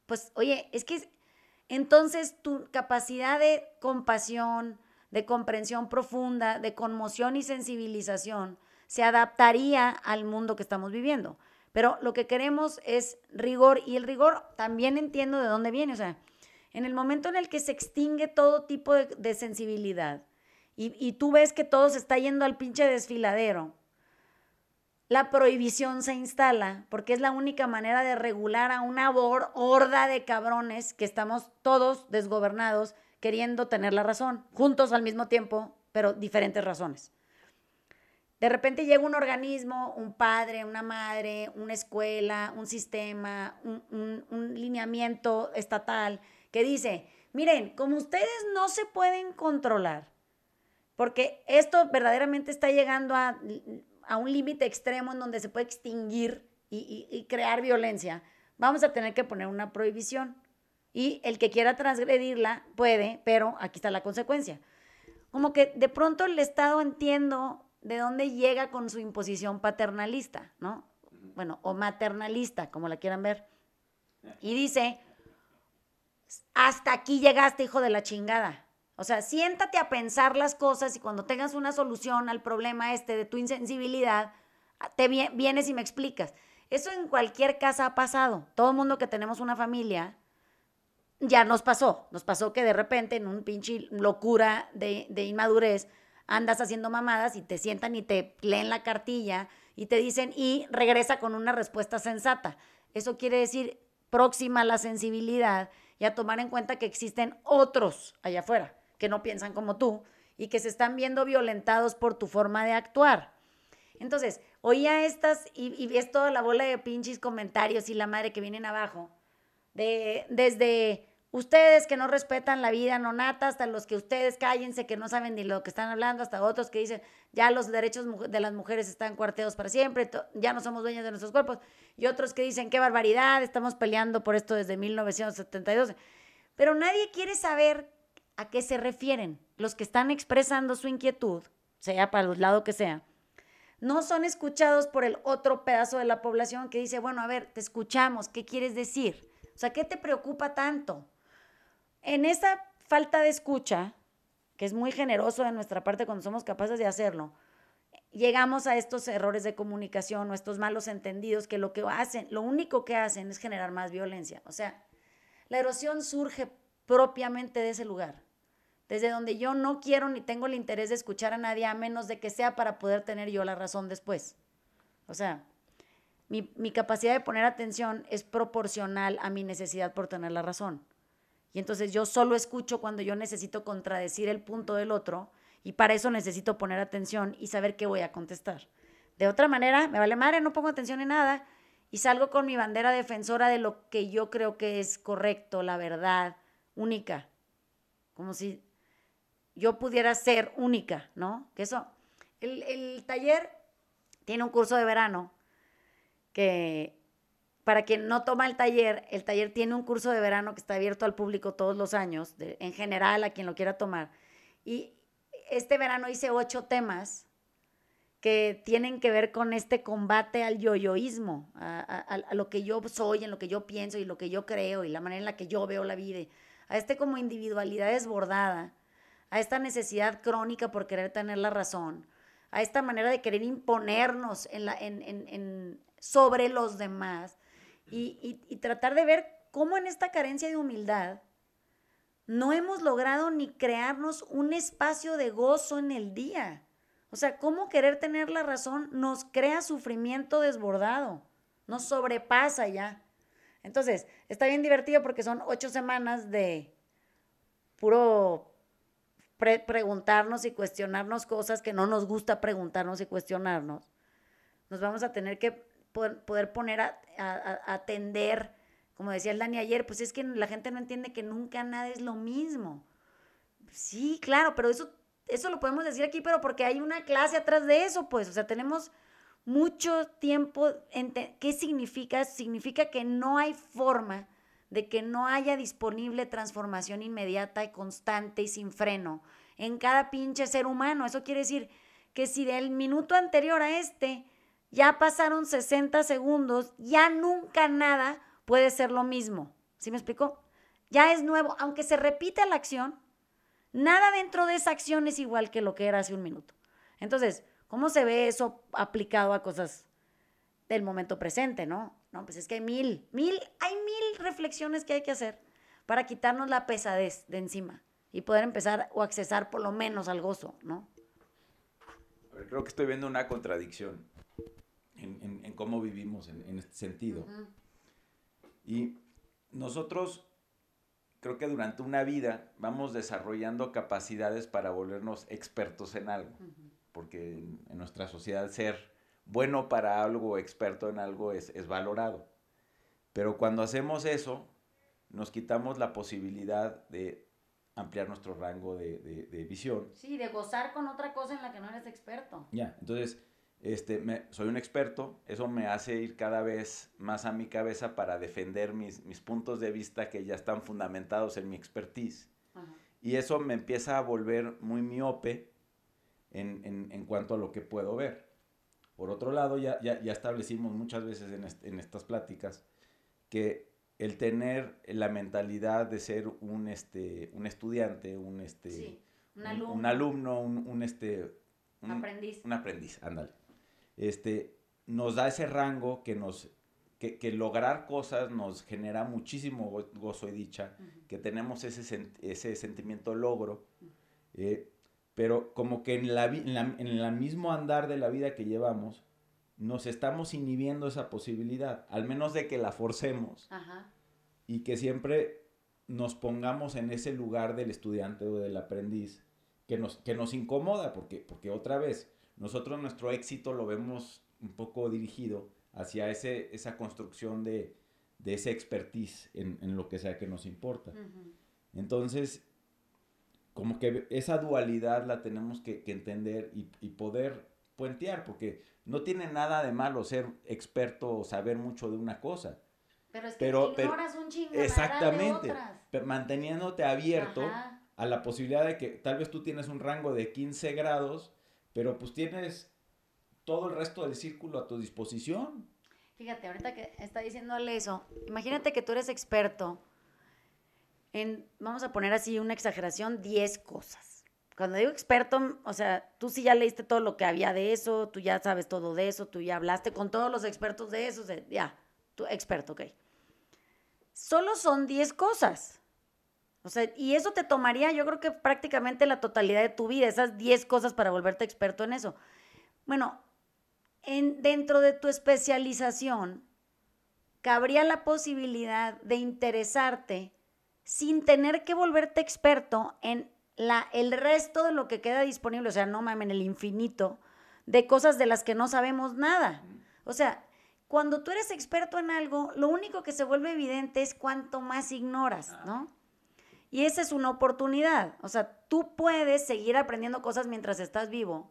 Pues, oye, es que entonces tu capacidad de compasión, de comprensión profunda, de conmoción y sensibilización se adaptaría al mundo que estamos viviendo. Pero lo que queremos es rigor y el rigor también entiendo de dónde viene. O sea, en el momento en el que se extingue todo tipo de, sensibilidad y, y, tú ves que todo se está yendo al pinche desfiladero, la prohibición se instala porque es la única manera de regular a una horda de cabrones que estamos todos desgobernados queriendo tener la razón, juntos al mismo tiempo, pero diferentes razones. De repente llega un organismo, un padre, una madre, una escuela, un sistema, un, un lineamiento estatal que dice, miren, como ustedes no se pueden controlar, porque esto verdaderamente está llegando a a un límite extremo en donde se puede extinguir y, crear violencia, vamos a tener que poner una prohibición. Y el que quiera transgredirla puede, pero aquí está la consecuencia. Como que de pronto el Estado entiendo de dónde llega con su imposición paternalista, ¿no? Bueno, o maternalista, como la quieran ver. Y dice, hasta aquí llegaste, hijo de la chingada. O sea, siéntate a pensar las cosas y cuando tengas una solución al problema este de tu insensibilidad, te vienes y me explicas. Eso en cualquier casa ha pasado. Todo el mundo que tenemos una familia, ya nos pasó. Nos pasó que de repente en un pinche locura de, de inmadurez andas haciendo mamadas y te sientan y te leen la cartilla y te dicen y regresa con una respuesta sensata. Eso quiere decir próxima a la sensibilidad y a tomar en cuenta que existen otros allá afuera que no piensan como tú y que se están viendo violentados por tu forma de actuar. Entonces, oía estas y, ves toda la bola de pinches comentarios y la madre que vienen abajo, de, desde ustedes que no respetan la vida no nata, hasta los que ustedes cállense, que no saben ni lo que están hablando, hasta otros que dicen, ya los derechos de las mujeres están cuarteados para siempre, ya no somos dueños de nuestros cuerpos, y otros que dicen, qué barbaridad, estamos peleando por esto desde 1972. Pero nadie quiere saber a qué se refieren. Los que están expresando su inquietud, sea para el lado que sea, no son escuchados por el otro pedazo de la población que dice, bueno, a ver, te escuchamos, ¿qué quieres decir? O sea, ¿qué te preocupa tanto? En esa falta de escucha, que es muy generoso de nuestra parte cuando somos capaces de hacerlo, llegamos a estos errores de comunicación o estos malos entendidos que lo que hacen, lo único que hacen es generar más violencia. O sea, la erosión surge propiamente de ese lugar desde donde yo no quiero ni tengo el interés de escuchar a nadie a menos de que sea para poder tener yo la razón después. O sea, mi, mi, capacidad de poner atención es proporcional a mi necesidad por tener la razón. Y entonces yo solo escucho cuando yo necesito contradecir el punto del otro y para eso necesito poner atención y saber qué voy a contestar. De otra manera, me vale madre, no pongo atención en nada y salgo con mi bandera defensora de lo que yo creo que es correcto, la verdad, única. Como si yo pudiera ser única, ¿no? Que eso, el, taller tiene un curso de verano que para quien no toma el taller, el taller tiene un curso de verano que está abierto al público todos los años, en general a quien lo quiera tomar. Y este verano hice ocho temas que tienen que ver con este combate al yoyoísmo, a, a, lo que yo soy, en lo que yo pienso y lo que yo creo y la manera en la que yo veo la vida, a este como individualidad desbordada a esta necesidad crónica por querer tener la razón, a esta manera de querer imponernos sobre los demás y, y, tratar de ver cómo en esta carencia de humildad no hemos logrado ni crearnos un espacio de gozo en el día. O sea, cómo querer tener la razón nos crea sufrimiento desbordado, nos sobrepasa ya. Entonces, está bien divertido porque son ocho semanas de puro preguntarnos y cuestionarnos cosas que no nos gusta preguntarnos y cuestionarnos, nos vamos a tener que poder, poner a, atender, como decía el Dani ayer, pues es que la gente no entiende que nunca nada es lo mismo. Sí, claro, pero eso, eso lo podemos decir aquí, pero porque hay una clase atrás de eso, pues, o sea, tenemos mucho tiempo. ¿Qué significa? Significa que no hay forma de que no haya disponible transformación inmediata y constante y sin freno en cada pinche ser humano. Eso quiere decir que si del minuto anterior a este ya pasaron 60 segundos, ya nunca nada puede ser lo mismo. ¿Sí me explicó? Ya es nuevo, aunque se repita la acción, nada dentro de esa acción es igual que lo que era hace un minuto. Entonces, ¿cómo se ve eso aplicado a cosas del momento presente, no? No, pues es que hay mil, mil, hay mil reflexiones que hay que hacer para quitarnos la pesadez de encima y poder empezar o accesar por lo menos al gozo, ¿no? Creo que estoy viendo una contradicción en, cómo vivimos en, este sentido. Y nosotros creo que durante una vida vamos desarrollando capacidades para volvernos expertos en algo, porque en, nuestra sociedad ser bueno para algo, experto en algo es, valorado. Pero cuando hacemos eso, nos quitamos la posibilidad de ampliar nuestro rango de, de, visión. Sí, de gozar con otra cosa en la que no eres experto. Ya, entonces este, me, soy un experto, eso me hace ir cada vez más a mi cabeza para defender mis, mis puntos de vista que ya están fundamentados en mi expertise. Y eso me empieza a volver muy miope en, en, en, cuanto a lo que puedo ver. Por otro lado, ya, ya, ya establecimos muchas veces en, en, estas pláticas que el tener la mentalidad de ser un, este, un estudiante, un, este, un, alumno, un, alumno un, este, un aprendiz. Un aprendiz, ándale este, nos da ese rango que nos que, lograr cosas nos genera muchísimo gozo y dicha, que tenemos ese, ese sentimiento logro, eh, pero como que en, la, en, el mismo andar de la vida que llevamos, nos estamos inhibiendo esa posibilidad, al menos de que la forcemos y que siempre nos pongamos en ese lugar del estudiante o del aprendiz que nos, que nos incomoda, porque, porque otra vez, nosotros nuestro éxito lo vemos un poco dirigido hacia ese, esa construcción de, de ese expertise en, en, lo que sea que nos importa. Entonces, como que esa dualidad la tenemos que, que entender y, y, poder puentear, porque no tiene nada de malo ser experto o saber mucho de una cosa. Pero es que pero, ignoras un chingo Exactamente. Pero manteniéndote abierto a la posibilidad de que tal vez tú tienes un rango de 15 grados pero pues tienes todo el resto del círculo a tu disposición. Fíjate, ahorita que está diciéndole eso, imagínate que tú eres experto en, vamos a poner así una exageración, 10 cosas. Cuando digo experto, o sea, tú sí ya leíste todo lo que había de eso, tú ya sabes todo de eso, tú ya hablaste con todos los expertos de eso, ya, tú experto, ok. Solo son 10 cosas. O sea, y eso te tomaría, yo creo que prácticamente la totalidad de tu vida, esas 10 cosas para volverte experto en eso. Bueno, en, dentro de tu especialización, cabría la posibilidad de interesarte sin tener que volverte experto en la, el resto de lo que queda disponible, o sea, no mames, en el infinito, de cosas de las que no sabemos nada. O sea, cuando tú eres experto en algo, lo único que se vuelve evidente es cuánto más ignoras, ¿no? Y esa es una oportunidad. O sea, tú puedes seguir aprendiendo cosas mientras estás vivo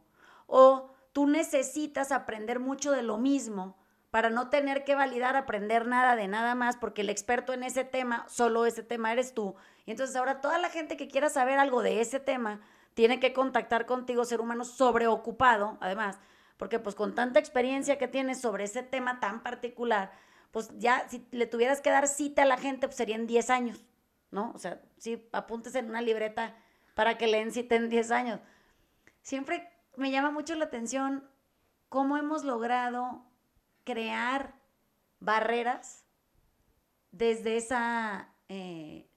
o tú necesitas aprender mucho de lo mismo para no tener que validar, aprender nada de nada más, porque el experto en ese tema, solo ese tema eres tú. Y entonces ahora toda la gente que quiera saber algo de ese tema tiene que contactar contigo, ser humano sobreocupado, además, porque pues con tanta experiencia que tienes sobre ese tema tan particular, pues ya si le tuvieras que dar cita a la gente, pues serían 10 años. ¿No? O sea, sí, apuntes en una libreta para que leen si ten 10 años. Siempre me llama mucho la atención cómo hemos logrado crear barreras desde esa eh,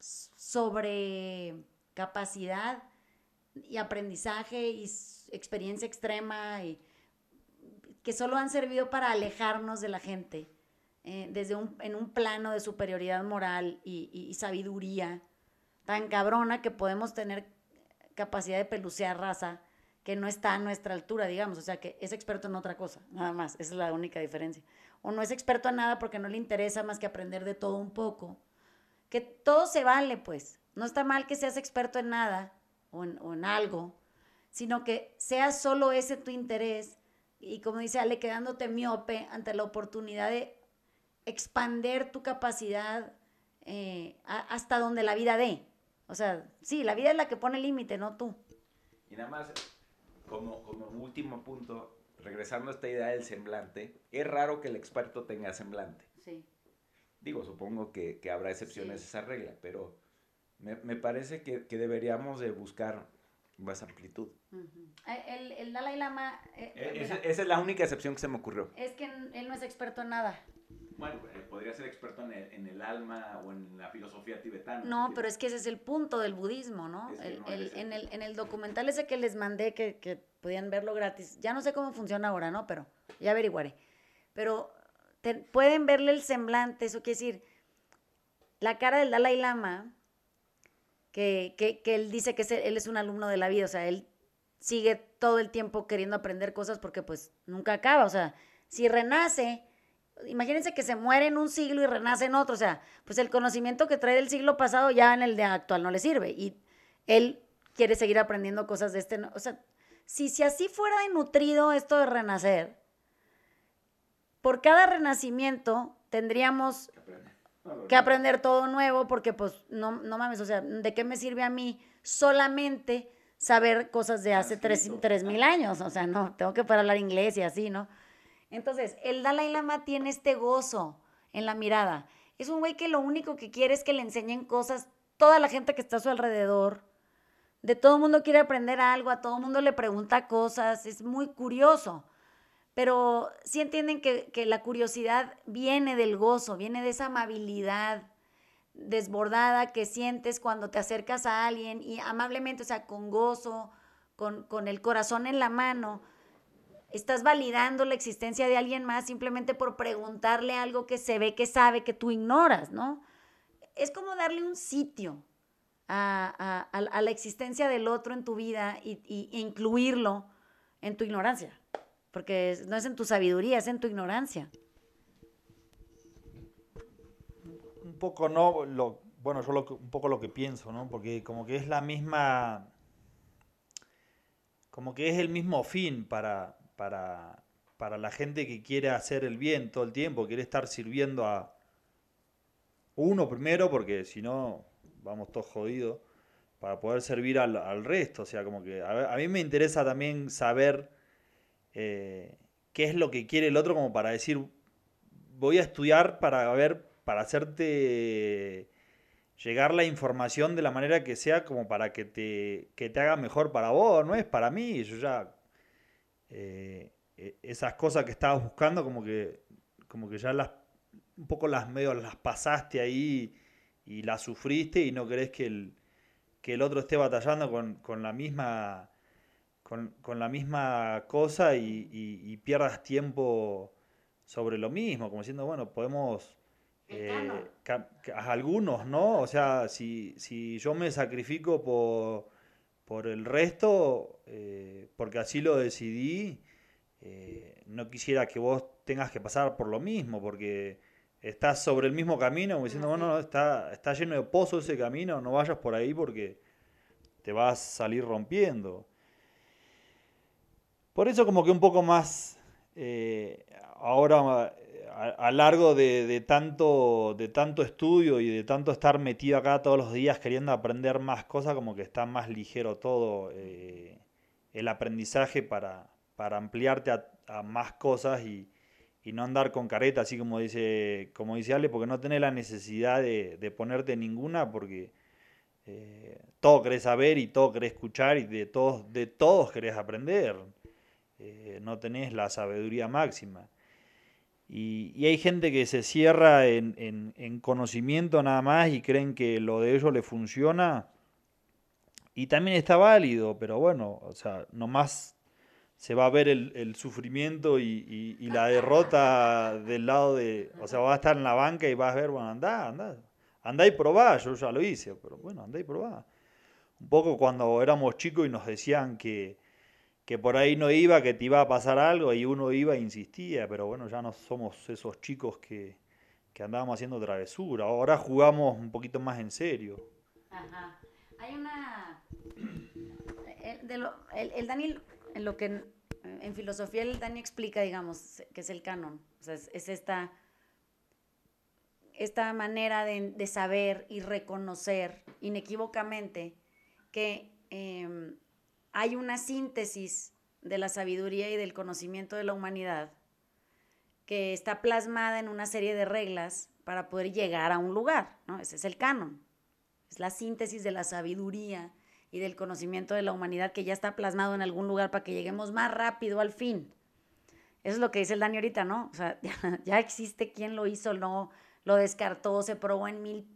sobrecapacidad y aprendizaje y experiencia extrema que solo han servido para alejarnos de la gente eh, desde un, en un plano de superioridad moral y, sabiduría tan cabrona que podemos tener capacidad de pelucear raza que no está a nuestra altura, digamos, o sea, que es experto en otra cosa, nada más, esa es la única diferencia. O no es experto en nada porque no le interesa más que aprender de todo un poco. Que todo se vale, pues. No está mal que seas experto en nada o en, o en algo, sino que sea solo ese tu interés y como dice Ale, quedándote miope ante la oportunidad de expander tu capacidad eh, hasta donde la vida dé. O sea, sí, la vida es la que pone el límite, no tú. Y nada más, como, como último punto, regresando a esta idea del semblante, es raro que el experto tenga semblante. Sí. Digo, supongo que, habrá excepciones a esa regla, pero me, parece que, deberíamos de buscar más amplitud. Eh, el, Dalai Lama... Eh, esa, es la única excepción que se me ocurrió. Es que él no es experto en nada. Bueno, eh, podría ser experto en el, en el, alma o en la filosofía tibetana. No, pero es que ese es el punto del budismo, ¿no? El, en, el, en el documental ese que les mandé, que, que podían verlo gratis, ya no sé cómo funciona ahora, ¿no? Pero ya averiguaré. Pero pueden verle el semblante, eso quiere decir, la cara del Dalai Lama, que, que, que él dice que él es un alumno de la vida, o sea, él sigue todo el tiempo queriendo aprender cosas porque pues nunca acaba, o sea, si renace imagínense que se muere en un siglo y renace en otro, o sea, pues el conocimiento que trae del siglo pasado ya en el de actual no le sirve y él quiere seguir aprendiendo cosas de este, o sea, si, si así fuera de nutrido esto de renacer, por cada renacimiento tendríamos que aprender todo nuevo porque pues no, no mames, o sea, ¿de qué me sirve a mí solamente saber cosas de hace tres, tres mil años? O sea, no, tengo que para hablar inglés y así, ¿no? Entonces, el Dalai Lama tiene este gozo en la mirada. Es un güey que lo único que quiere es que le enseñen cosas toda la gente que está a su alrededor. De todo mundo quiere aprender algo, a todo mundo le pregunta cosas, es muy curioso. Pero sí entienden que, que la curiosidad viene del gozo, viene de esa amabilidad desbordada que sientes cuando te acercas a alguien y amablemente, o sea, con gozo, con, con el corazón en la mano, estás validando la existencia de alguien más simplemente por preguntarle algo que se ve que sabe que tú ignoras, ¿no? Es como darle un sitio a, la existencia del otro en tu vida y, e incluirlo en tu ignorancia, porque no es en tu sabiduría, es en tu ignorancia. Un poco no, lo, bueno, yo un poco lo que pienso, ¿no? Porque como que es la misma, como que es el mismo fin para, para, para la gente que quiere hacer el bien todo el tiempo, quiere estar sirviendo a uno primero, porque si no, vamos todos jodidos, para poder servir al, resto. O sea, como que a, mí me interesa también saber eh, qué es lo que quiere el otro, como para decir, voy a estudiar para ver, para hacerte llegar la información de la manera que sea como para que te, que te haga mejor para vos, no es para mí, yo ya eh, e, esas cosas que estabas buscando como que, como que ya las, un poco las medio las pasaste ahí y las sufriste y no querés que el, que el otro esté batallando con, la misma con, la misma cosa y, pierdas tiempo sobre lo mismo, como diciendo, bueno, podemos... Eh, algunos, ¿no? O sea, si, si yo me sacrifico por, por el resto, eh, porque así lo decidí, eh, no quisiera que vos tengas que pasar por lo mismo, porque estás sobre el mismo camino, como diciendo, bueno, está, está lleno de pozos ese camino, no vayas por ahí porque te vas a salir rompiendo. Por eso como que un poco más, eh, ahora a, largo de, tanto, de tanto estudio y de tanto estar metido acá todos los días queriendo aprender más cosas, como que está más ligero todo eh, el aprendizaje para, para ampliarte a, más cosas y, no andar con careta, así como dice, como dice Ale, porque no tenés la necesidad de, ponerte ninguna, porque eh, todo querés saber y todo querés escuchar y de todos, de todos querés aprender. Eh, no tenés la sabiduría máxima. Y, hay gente que se cierra en, conocimiento nada más y creen que lo de ellos le funciona. Y también está válido, pero bueno, o sea, nomás se va a ver el, sufrimiento y, la derrota del lado de... O sea, va a estar en la banca y vas a ver, bueno, anda, anda. Anda y probá, yo ya lo hice, pero bueno, anda y probá. Un poco cuando éramos chicos y nos decían que que por ahí no iba, que te iba a pasar algo y uno iba e insistía, pero bueno, ya no somos esos chicos que, que andábamos haciendo travesura, ahora jugamos un poquito más en serio. Ajá. Hay una... El, de el, Daniel, en lo que en, filosofía el Dani explica, digamos, que es el canon, es, esta esta manera de, saber y reconocer inequívocamente que em, hay una síntesis de la sabiduría y del conocimiento de la humanidad que está plasmada en una serie de reglas para poder llegar a un lugar, ¿no? Ese es el canon. Es la síntesis de la sabiduría y del conocimiento de la humanidad que ya está plasmado en algún lugar para que lleguemos más rápido al fin. Eso es lo que dice el Dani ahorita, ¿no? O sea, ya, existe quién lo hizo, no lo descartó, se probó en mil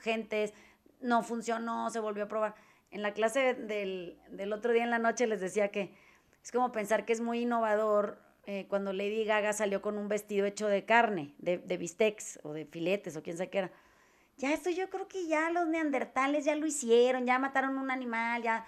gentes, no funcionó, se volvió a probar. En la clase del, del otro día en la noche les decía que es como pensar que es muy innovador eh, cuando Lady Gaga salió con un vestido hecho de carne, de, de bistecs o de filetes o quién sabe qué era. Ya esto yo creo que ya los neandertales ya lo hicieron, ya mataron un animal, ya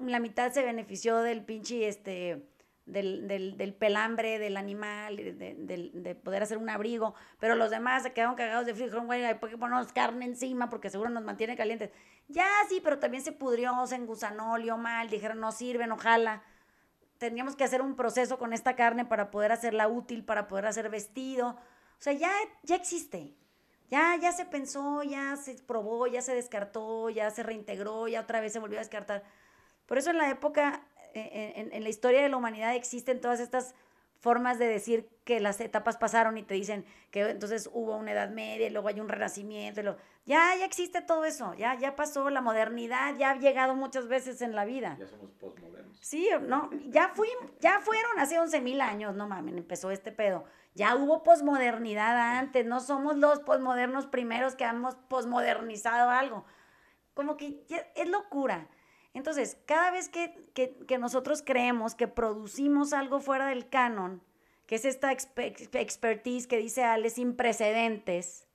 la mitad se benefició del pinche, este, del, del, del pelambre del animal, de, de, poder hacer un abrigo, pero los demás se quedaron cagados de frío, dijeron, güey, hay que ponernos carne encima porque seguro nos mantiene calientes. Ya sí, pero también se pudrió, se engusanó, olió mal, dijeron, no sirven, ojalá tendríamos que hacer un proceso con esta carne para poder hacerla útil, para poder hacer vestido. O sea, ya, ya existe. Ya, ya se pensó, ya se probó, ya se descartó, ya se reintegró, ya otra vez se volvió a descartar. Por eso en la época, en, en la historia de la humanidad existen todas estas formas de decir que las etapas pasaron y te dicen que entonces hubo una edad media y luego hay un renacimiento. Y Ya, ya existe todo eso, ya, ya pasó la modernidad, ya ha llegado muchas veces en la vida. Ya somos postmodernos. Sí, no, ya, fui, ya fueron hace 11 mil años, no mames, empezó este pedo. Ya hubo posmodernidad antes, no somos los posmodernos primeros que hemos posmodernizado algo. Como que es locura. Entonces, cada vez que, nosotros creemos que producimos algo fuera del canon, que es esta expertise que dice Ale sin precedentes,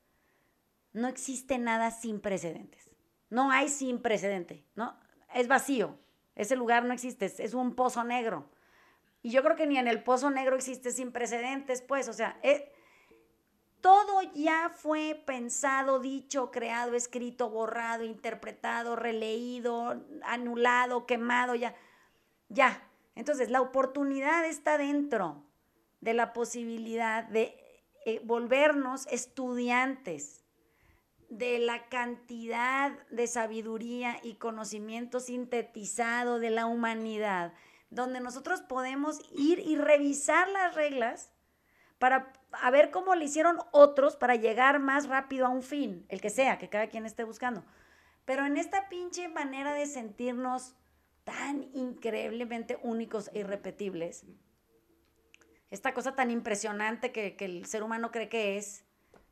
no existe nada sin precedentes. No hay sin precedente, ¿no? Es vacío. Ese lugar no existe, es un pozo negro. Y yo creo que ni en el pozo negro existe sin precedentes, pues, o sea, eh, todo ya fue pensado, dicho, creado, escrito, borrado, interpretado, releído, anulado, quemado, ya. Ya. Entonces, la oportunidad está dentro de la posibilidad de eh, volvernos estudiantes de la cantidad de sabiduría y conocimiento sintetizado de la humanidad, donde nosotros podemos ir y revisar las reglas para a ver cómo le hicieron otros para llegar más rápido a un fin, el que sea, que cada quien esté buscando. Pero en esta pinche manera de sentirnos tan increíblemente únicos e irrepetibles, esta cosa tan impresionante que, el ser humano cree que es,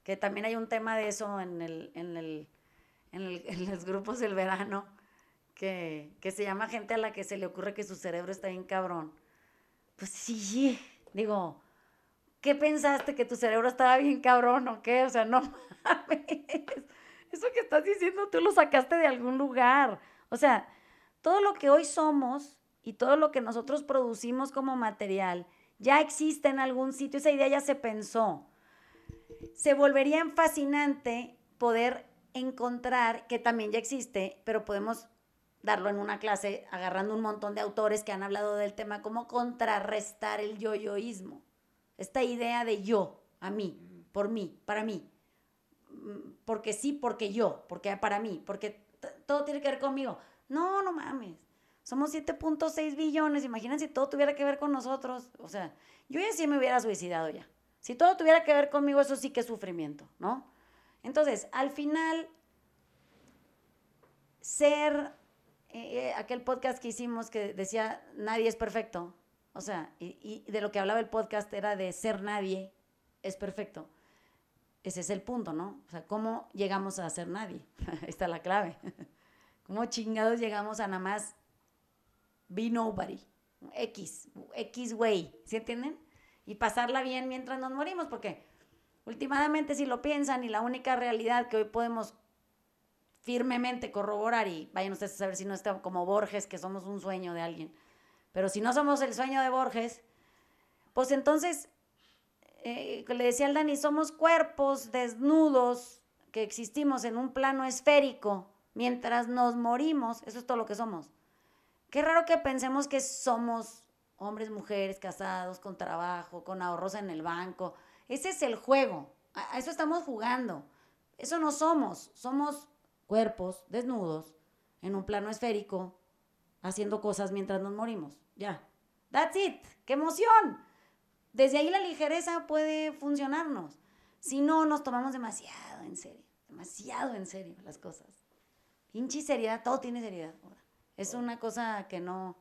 que también hay un tema de eso en, el, en, el, en, los grupos del verano, que, que se llama gente a la que se le ocurre que su cerebro está bien cabrón. Pues sí, digo, ¿qué pensaste? ¿Que tu cerebro estaba bien cabrón o qué? O sea, no mames. Eso que estás diciendo tú lo sacaste de algún lugar. O sea, todo lo que hoy somos y todo lo que nosotros producimos como material ya existe en algún sitio. Esa idea ya se pensó. Se volvería fascinante poder encontrar, que también ya existe, pero podemos darlo en una clase agarrando un montón de autores que han hablado del tema, cómo contrarrestar el yoyoísmo esta idea de yo, a mí, por mí, para mí. Porque sí, porque yo, porque para mí, porque todo tiene que ver conmigo. No, no mames. Somos 7.6 billones. Imagínense si todo tuviera que ver con nosotros. O sea, yo ya sí me hubiera suicidado ya. Si todo tuviera que ver conmigo, eso sí que es sufrimiento, ¿no? Entonces, al final, ser, eh, eh, aquel podcast que hicimos que decía, nadie es perfecto, o sea, y, de lo que hablaba el podcast era de ser nadie es perfecto. Ese es el punto, ¿no? O sea, ¿cómo llegamos a ser nadie? Ahí está la clave. ¿Cómo chingados llegamos a nada más be nobody? X, X way, ¿sí entienden? Y pasarla bien mientras nos morimos, porque últimamente si lo piensan y la única realidad que hoy podemos firmemente corroborar, y vayan ustedes a saber si no está como Borges, que somos un sueño de alguien, pero si no somos el sueño de Borges, pues entonces, eh, le decía al Dani, somos cuerpos desnudos que existimos en un plano esférico mientras nos morimos. Eso es todo lo que somos. Qué raro que pensemos que somos hombres, mujeres, casados, con trabajo, con ahorros en el banco. Ese es el juego. A eso estamos jugando. Eso no somos. Somos cuerpos desnudos en un plano esférico haciendo cosas mientras nos morimos. Ya. That's it. ¡Qué emoción! Desde ahí la ligereza puede funcionarnos. Si no, nos tomamos demasiado en serio. Demasiado en serio las cosas. Pinche seriedad, todo tiene seriedad. Es una cosa que no,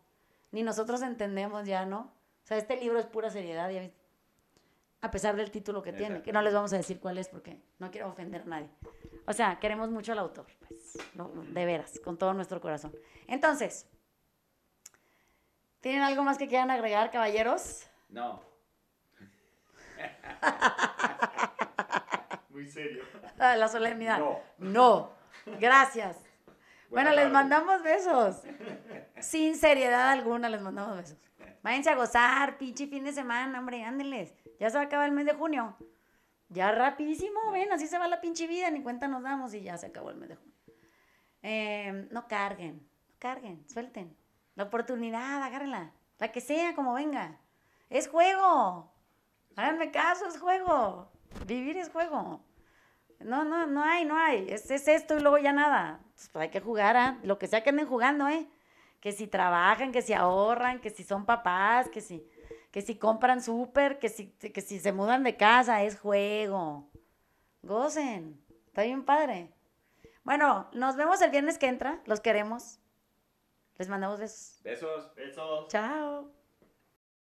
ni nosotros entendemos ya, ¿no? O sea, este libro es pura seriedad? A pesar del título que tiene, que no les vamos a decir cuál es porque no quiero ofender a nadie. O sea, queremos mucho al autor, pues, de veras, con todo nuestro corazón. Entonces, ¿tienen algo más que quieran agregar, caballeros? No. Muy serio. La solemnidad. No. No. Gracias. bueno, les mandamos besos. Sin seriedad alguna les mandamos besos. Váyanse a gozar, pinche fin de semana, hombre, ándenles. Ya se va a acabar el mes de junio. Ya rapidísimo, ven, así se va la pinche vida, ni cuenta nos damos y ya se acabó el mes de junio. Eh, no carguen, no carguen, suelten. La oportunidad, agárrenla. La que sea, como venga. Es juego. Háganme caso, es juego. Vivir es juego. No, no, no hay, no hay. Es, es esto y luego ya nada. Pues, hay que jugar, ¿ah? Lo que sea que anden jugando, ¿eh? Que si trabajan, que si ahorran, que si son papás, que si, que si compran súper, que si, que si se mudan de casa, es juego. Gocen. Está bien padre. Bueno, nos vemos el viernes que entra. Los queremos. Les mandamos besos. Besos. Besos. Chao.